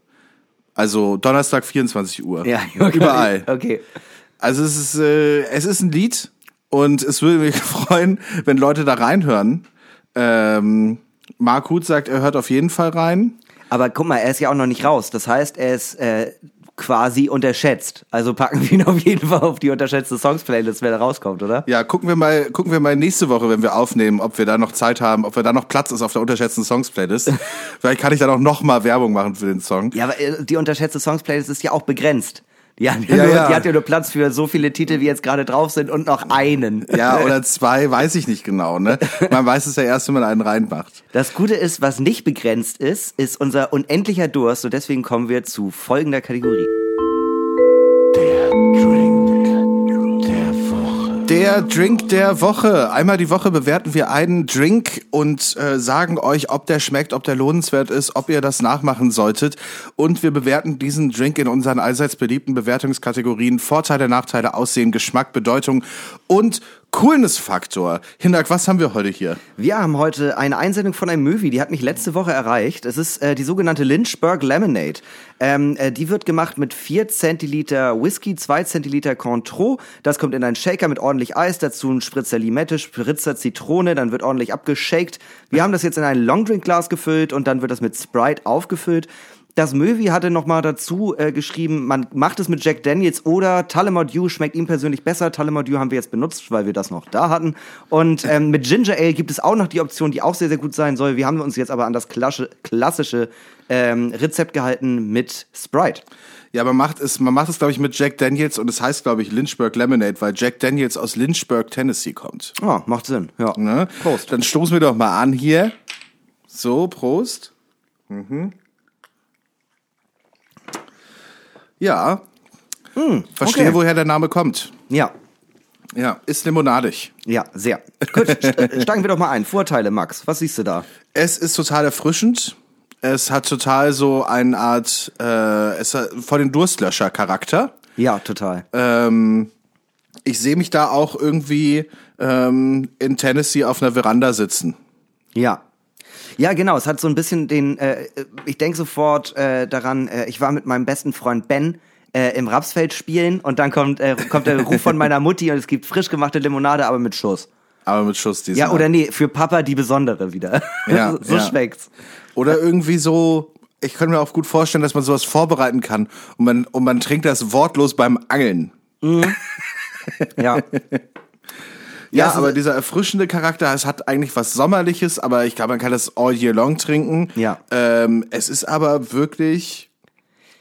Also Donnerstag 24 Uhr. Ja, okay. Überall. Okay. Also es ist, äh, es ist ein Lied und es würde mich freuen, wenn Leute da reinhören. Ähm, Mark Huth sagt, er hört auf jeden Fall rein. Aber guck mal, er ist ja auch noch nicht raus. Das heißt, er ist äh, quasi unterschätzt. Also packen wir ihn auf jeden Fall auf die unterschätzte Songs-Playlist, wenn er rauskommt, oder? Ja, gucken wir mal, gucken wir mal nächste Woche, wenn wir aufnehmen, ob wir da noch Zeit haben, ob wir da noch Platz ist auf der unterschätzten Songs Playlist. Vielleicht kann ich dann auch noch mal Werbung machen für den Song. Ja, aber äh, die unterschätzte Songs-Playlist ist ja auch begrenzt. Die hat ja, Ja, nur, ja. Die hat ja nur Platz für so viele Titel, wie jetzt gerade drauf sind und noch einen. Ja, oder zwei, weiß ich nicht genau, ne? Man weiß es ja erst, wenn man einen reinmacht. Das Gute ist, was nicht begrenzt ist, ist unser unendlicher Durst und deswegen kommen wir zu folgender Kategorie. Der Drink der Woche. Einmal die Woche bewerten wir einen Drink und äh, sagen euch, ob der schmeckt, ob der lohnenswert ist, ob ihr das nachmachen solltet. Und wir bewerten diesen Drink in unseren allseits beliebten Bewertungskategorien Vorteile, Nachteile, Aussehen, Geschmack, Bedeutung und Coolness-Faktor. Hindak, was haben wir heute hier? Wir haben heute eine Einsendung von einem Movie, die hat mich letzte Woche erreicht. Es ist äh, die sogenannte Lynchburg Lemonade. Ähm, äh, die wird gemacht mit 4 Zentiliter Whisky, 2 Zentiliter Cointreau. Das kommt in einen Shaker mit ordentlich Eis, dazu ein Spritzer Limette, Spritzer Zitrone, dann wird ordentlich abgeshakt. Wir haben das jetzt in ein Longdrink-Glas gefüllt und dann wird das mit Sprite aufgefüllt. Das Möwi hatte noch mal dazu äh, geschrieben, man macht es mit Jack Daniels oder Dew schmeckt ihm persönlich besser. Dew haben wir jetzt benutzt, weil wir das noch da hatten. Und ähm, mit Ginger Ale gibt es auch noch die Option, die auch sehr, sehr gut sein soll. Wir haben uns jetzt aber an das klassische, klassische ähm, Rezept gehalten mit Sprite. Ja, man macht es, man macht es, glaube ich, mit Jack Daniels und es heißt, glaube ich, Lynchburg Lemonade, weil Jack Daniels aus Lynchburg, Tennessee kommt. Ah, macht Sinn, ja. Ne? Prost. Dann stoßen wir doch mal an hier. So, Prost. Mhm. Ja. Verstehe, okay. woher der Name kommt. Ja, Ja, ist limonadig. ja, sehr. Gut, st- steigen wir doch mal ein. Vorteile, Max, was siehst du da? Es ist total erfrischend. Es hat total so eine Art, äh, es hat voll den Durstlöscher-Charakter. Ja, total. Ähm, ich sehe mich da auch irgendwie ähm, in Tennessee auf einer Veranda sitzen. Ja. Ja, genau. Es hat so ein bisschen den, äh, ich denke sofort äh, daran, äh, ich war mit meinem besten Freund Ben äh, im Rapsfeld spielen und dann kommt, äh, kommt der Ruf von meiner Mutti und es gibt frisch gemachte Limonade, aber mit Schuss. Aber mit Schuss diesmal. Ja, oder nee, für Papa die besondere wieder. Ja, so ja. schmeckt's. Oder irgendwie so, ich könnte mir auch gut vorstellen, dass man sowas vorbereiten kann und man, und man trinkt das wortlos beim Angeln. Ja. Ja, ist- aber dieser erfrischende Charakter, es hat eigentlich was Sommerliches, aber ich glaube, man kann das all year long trinken. Ja. Ähm, es ist aber wirklich,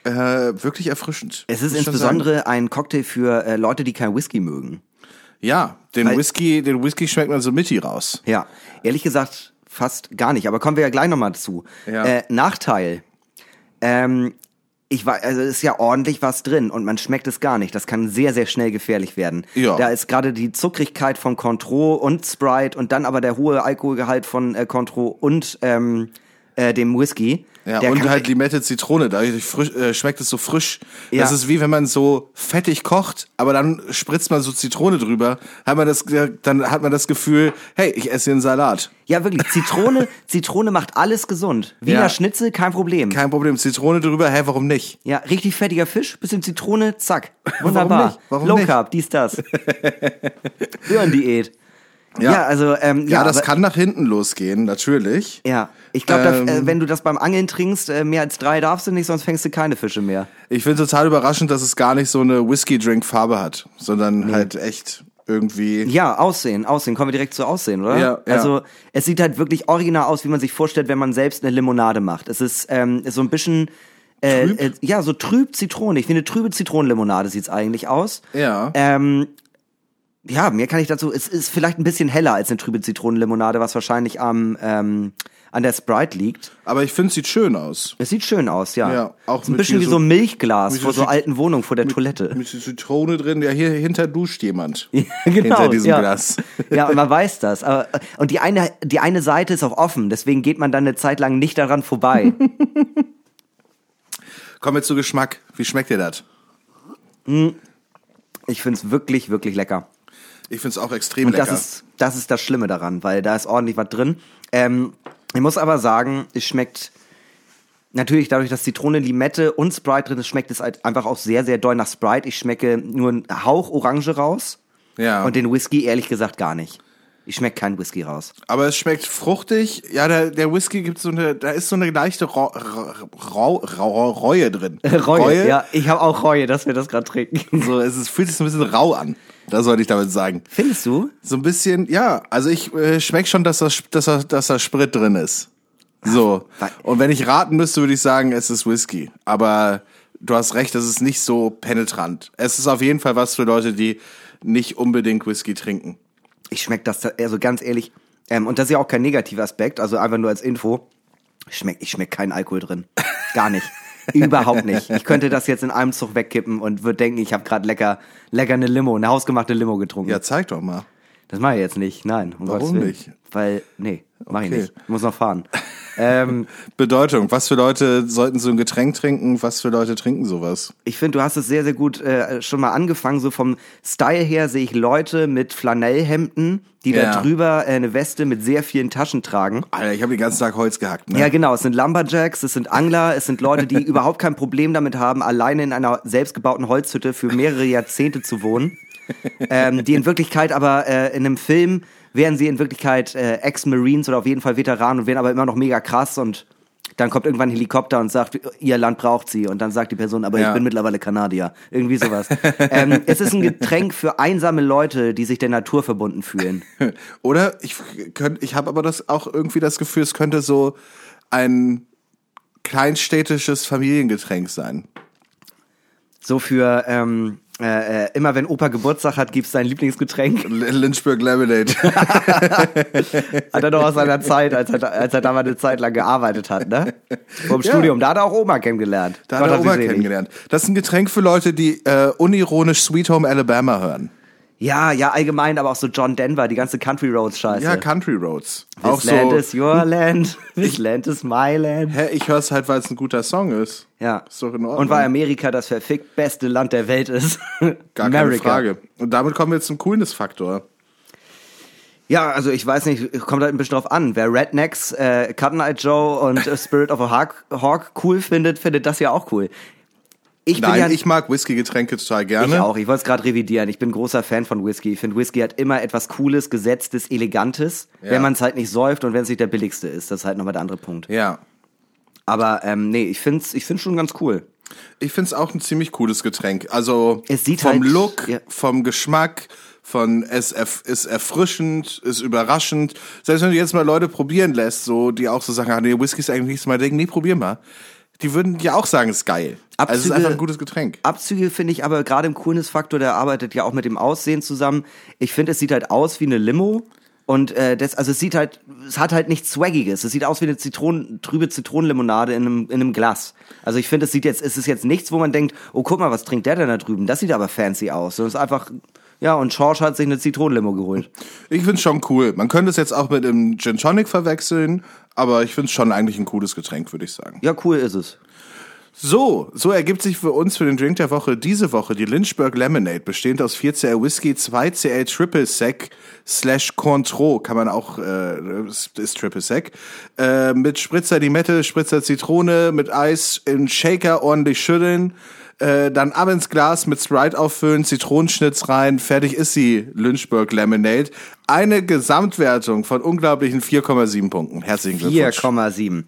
äh, wirklich erfrischend. Es ist insbesondere ein Cocktail für äh, Leute, die kein Whisky mögen. sagen. Ja, den Weil- Whisky, den Whisky schmeckt man so mitty raus. Ja, ehrlich gesagt fast gar nicht, aber kommen wir ja gleich nochmal zu. Ja. Äh, Nachteil. Ähm, ich war, also ist ja ordentlich was drin und man schmeckt es gar nicht. Das kann sehr, sehr schnell gefährlich werden. Ja. Da ist gerade die Zuckrigkeit von Contro und Sprite und dann aber der hohe Alkoholgehalt von äh, Contro und ähm, äh, dem Whisky. Ja, Der und halt Limette, Zitrone, dadurch frisch, äh, schmeckt es so frisch. Ja. Das ist wie wenn man so fettig kocht, aber dann spritzt man so Zitrone drüber, hat man das, dann hat man das Gefühl, hey, ich esse hier einen Salat. Ja, wirklich. Zitrone, Zitrone macht alles gesund. Wiener Ja. Schnitzel, kein Problem. Kein Problem, Zitrone drüber, hä, warum nicht? Ja, richtig fettiger Fisch, bisschen Zitrone, zack. Wunderbar. nicht? Warum Low? Carb, dies, das. Röhrendiät. Ja. Ja. also, ähm, Ja, ja, das kann nach hinten losgehen, natürlich. Ja, ich glaube, Ähm, äh, wenn du das beim Angeln trinkst, äh, mehr als drei darfst du nicht, sonst fängst du keine Fische mehr. Ich finde total überraschend, dass es gar nicht so eine Whisky-Drink-Farbe hat, sondern halt echt irgendwie. Ja, Aussehen, Aussehen. Kommen wir direkt zu Aussehen, oder? Ja, ja. Also, es sieht halt wirklich original aus, wie man sich vorstellt, wenn man selbst eine Limonade macht. Es ist, ähm, ist so ein bisschen, äh, äh, ja, so trüb Zitrone. Ich finde, trübe Zitronenlimonade sieht's eigentlich aus. Ja. Ähm, ja, mehr kann ich dazu. Es ist vielleicht ein bisschen heller als eine trübe Zitronenlimonade, was wahrscheinlich am ähm, an der Sprite liegt. Aber ich finde, es sieht schön aus. Es sieht schön aus, ja. Ja, auch ist ein mit bisschen wie so- ein Milchglas mit vor so alten Wohnungen vor der Toilette. Mit Zitrone drin, ja, hier hinter duscht jemand. genau, hinter diesem ja. Glas. Ja, und man weiß das. Aber, und die eine, die eine Seite ist auch offen, deswegen geht man dann eine Zeit lang nicht daran vorbei. Kommen wir zu Geschmack. Wie schmeckt dir das? Ich find's wirklich, wirklich lecker. Ich finde es auch extrem Und lecker. das ist, das ist das Schlimme daran, weil da ist ordentlich was drin. Ähm, ich muss aber sagen, es schmeckt natürlich dadurch, dass Zitrone, Limette und Sprite drin ist, schmeckt es halt einfach auch sehr, sehr doll nach Sprite. Ich schmecke nur einen Hauch Orange raus ja. und den Whisky ehrlich gesagt gar nicht. Ich schmecke keinen Whisky raus. Aber es schmeckt fruchtig. Ja, der, der Whisky gibt so eine, da ist so eine leichte Rau, Rau, Rau, Reue drin. Ja, ich habe auch Reue, dass wir das gerade trinken. So, es ist, fühlt sich so ein bisschen rau an. Das sollte ich damit sagen. Findest du? So ein bisschen, ja, also ich äh, schmeck schon, dass da, dass, da, dass da Sprit drin ist. So. Und wenn ich raten müsste, würde ich sagen, es ist Whisky. Aber du hast recht, es ist nicht so penetrant. Es ist auf jeden Fall was für Leute, die nicht unbedingt Whisky trinken. Ich schmecke das, also ganz ehrlich, ähm, und das ist ja auch kein negativer Aspekt, also einfach nur als Info. Ich schmeck, ich schmeck keinen Alkohol drin. Gar nicht. Überhaupt nicht. Ich könnte das jetzt in einem Zug wegkippen und würde denken, ich habe gerade lecker, lecker eine Limo, eine hausgemachte Limo getrunken. Ja, zeig doch mal. Das mache ich jetzt nicht, nein. Um Warum nicht? Weil, nee, mache ich Okay. nicht. Ich muss noch fahren. Ähm, Bedeutung. Was für Leute sollten so ein Getränk trinken? Was für Leute trinken sowas? ich finde, du hast es sehr, sehr gut äh, schon mal angefangen. So vom Style her sehe ich Leute mit Flanellhemden, die Ja. da drüber äh, eine Weste mit sehr vielen Taschen tragen. Alter, ich habe den ganzen Tag Holz gehackt. Ne? Ja, genau. Es sind Lumberjacks, es sind Angler, es sind Leute, die überhaupt kein Problem damit haben, alleine in einer selbstgebauten Holzhütte für mehrere Jahrzehnte zu wohnen. ähm, die in Wirklichkeit aber äh, in einem Film wären sie in Wirklichkeit äh, Ex-Marines oder auf jeden Fall Veteranen und wären aber immer noch mega krass und dann kommt irgendwann ein Helikopter und sagt, ihr Land braucht sie. Und dann sagt die Person, aber Ja. ich bin mittlerweile Kanadier. Irgendwie sowas. ähm, es ist ein Getränk für einsame Leute, die sich der Natur verbunden fühlen. Oder ich ich habe aber das auch irgendwie das Gefühl, es könnte so ein kleinstädtisches Familiengetränk sein. So für, ähm, äh, äh, immer wenn Opa Geburtstag hat, gibt's sein Lieblingsgetränk. Lynchburg Lemonade. Hat er doch aus seiner Zeit, als er, als er da mal eine Zeit lang gearbeitet hat, ne? Vom Ja. Studium. Da hat er auch Oma kennengelernt. Da Gott hat er Oma kennengelernt. Das ist ein Getränk für Leute, die äh, unironisch Sweet Home Alabama hören. Ja, ja, allgemein, aber auch so John Denver, die ganze Country Roads Scheiße. Ja, Country Roads. This auch land so. is your land, this land is my land. Hä, ich höre es halt, weil es ein guter Song ist. Ja. Ist doch in Ordnung. Und weil Amerika das verfickt beste Land der Welt ist. Gar keine Frage. Und damit kommen wir zum Coolness-Faktor. Ja, also ich weiß nicht, kommt halt ein bisschen drauf an. Wer Rednecks, äh, Cotton Eye Joe und Spirit of a Hawk, Hawk cool findet, findet das ja auch cool. Ich bin Nein, ja, ich mag Whisky-Getränke total gerne. Ich auch. Ich wollte es gerade revidieren. Ich bin großer Fan von Whisky. Ich finde, Whisky hat immer etwas Cooles, Gesetztes, Elegantes, Ja. wenn man es halt nicht säuft und wenn es nicht der billigste ist. Das ist halt nochmal der andere Punkt. Ja. Aber ähm, nee, ich finde es ich find's schon ganz cool. Ich find's auch ein ziemlich cooles Getränk. Also Es sieht vom halt- Look, ja. vom Geschmack, von es erf ist erfrischend, ist überraschend. Selbst wenn du jetzt mal Leute probieren lässt, so die auch so sagen, ah, nee, Whisky ist eigentlich nichts mal denken, nee, probier mal. Die würden ja auch sagen, es ist geil. also es ist Abzüge- einfach ein gutes Getränk. Abzüge finde ich aber gerade im Coolness-Faktor, der arbeitet ja auch mit dem Aussehen zusammen. Ich finde, es sieht halt aus wie eine Limo. Und äh, das, also es sieht halt, es hat halt nichts Swaggiges. Es sieht aus wie eine Zitronen, trübe Zitronenlimonade in einem, in einem Glas. Also ich finde, es sieht jetzt, es ist jetzt nichts, wo man denkt, oh guck mal, was trinkt der denn da drüben? Das sieht aber fancy aus. Und es ist einfach, ja, und Schorsch hat sich eine Zitronenlimo geholt. Ich find's schon cool. Man könnte es jetzt auch mit einem Gin Tonic verwechseln, aber ich find's schon eigentlich ein cooles Getränk, würde ich sagen. Ja, cool ist es. So, so ergibt sich für uns für den Drink der Woche diese Woche die Lynchburg Lemonade, bestehend aus 4CL Whisky, 2CL Triple Sec slash Cointreau, kann man auch, äh, ist Triple Sec, äh, mit Spritzer Limette, Spritzer Zitrone, mit Eis in Shaker ordentlich schütteln, äh, dann ab ins Glas mit Sprite auffüllen, Zitronenschnitz rein, fertig ist sie, Lynchburg Lemonade. Eine Gesamtwertung von unglaublichen 4,7 Punkten. Herzlichen Glückwunsch. 4,7.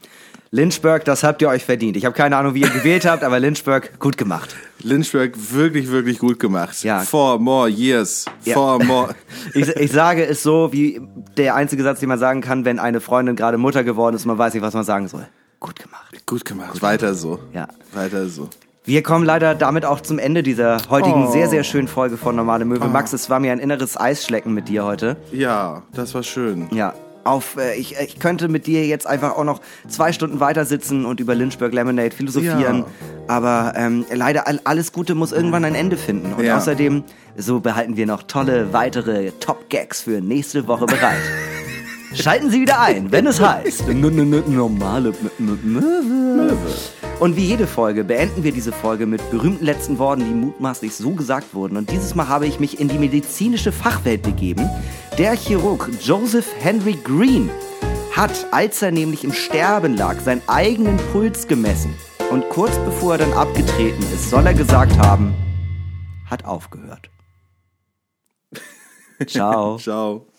Lynchburg, das habt ihr euch verdient. Ich habe keine Ahnung, wie ihr gewählt habt, aber Lynchburg, gut gemacht. Lynchburg wirklich, wirklich gut gemacht. Ja. Four more years. Ja. Four more. Ich, ich sage es so, wie der einzige Satz, den man sagen kann, wenn eine Freundin gerade Mutter geworden ist und man weiß nicht, was man sagen soll. Gut gemacht. gut gemacht. Weiter so. Ja. Weiter so. Wir kommen leider damit auch zum Ende dieser heutigen Oh. sehr, sehr schönen Folge von Normale Möwe. Max, es war mir ein inneres Eisschlecken mit dir heute. Ja, das war schön. Ja. Auf, äh, ich, ich könnte mit dir jetzt einfach auch noch zwei Stunden weiter sitzen und über Lynchburg Lemonade philosophieren. Ja. Aber ähm, leider all, alles Gute muss irgendwann ein Ende finden. Und Ja. außerdem, so behalten wir noch tolle weitere Top-Gags für nächste Woche bereit. Schalten Sie wieder ein, wenn es heißt normale Möwe. Und wie jede Folge beenden wir diese Folge mit berühmten letzten Worten, die mutmaßlich so gesagt wurden. Und dieses Mal habe ich mich in die medizinische Fachwelt begeben. Der Chirurg Joseph Henry Green hat, als er nämlich im Sterben lag, seinen eigenen Puls gemessen. Und kurz bevor er dann abgetreten ist, soll er gesagt haben, hat aufgehört. Ciao. Ciao.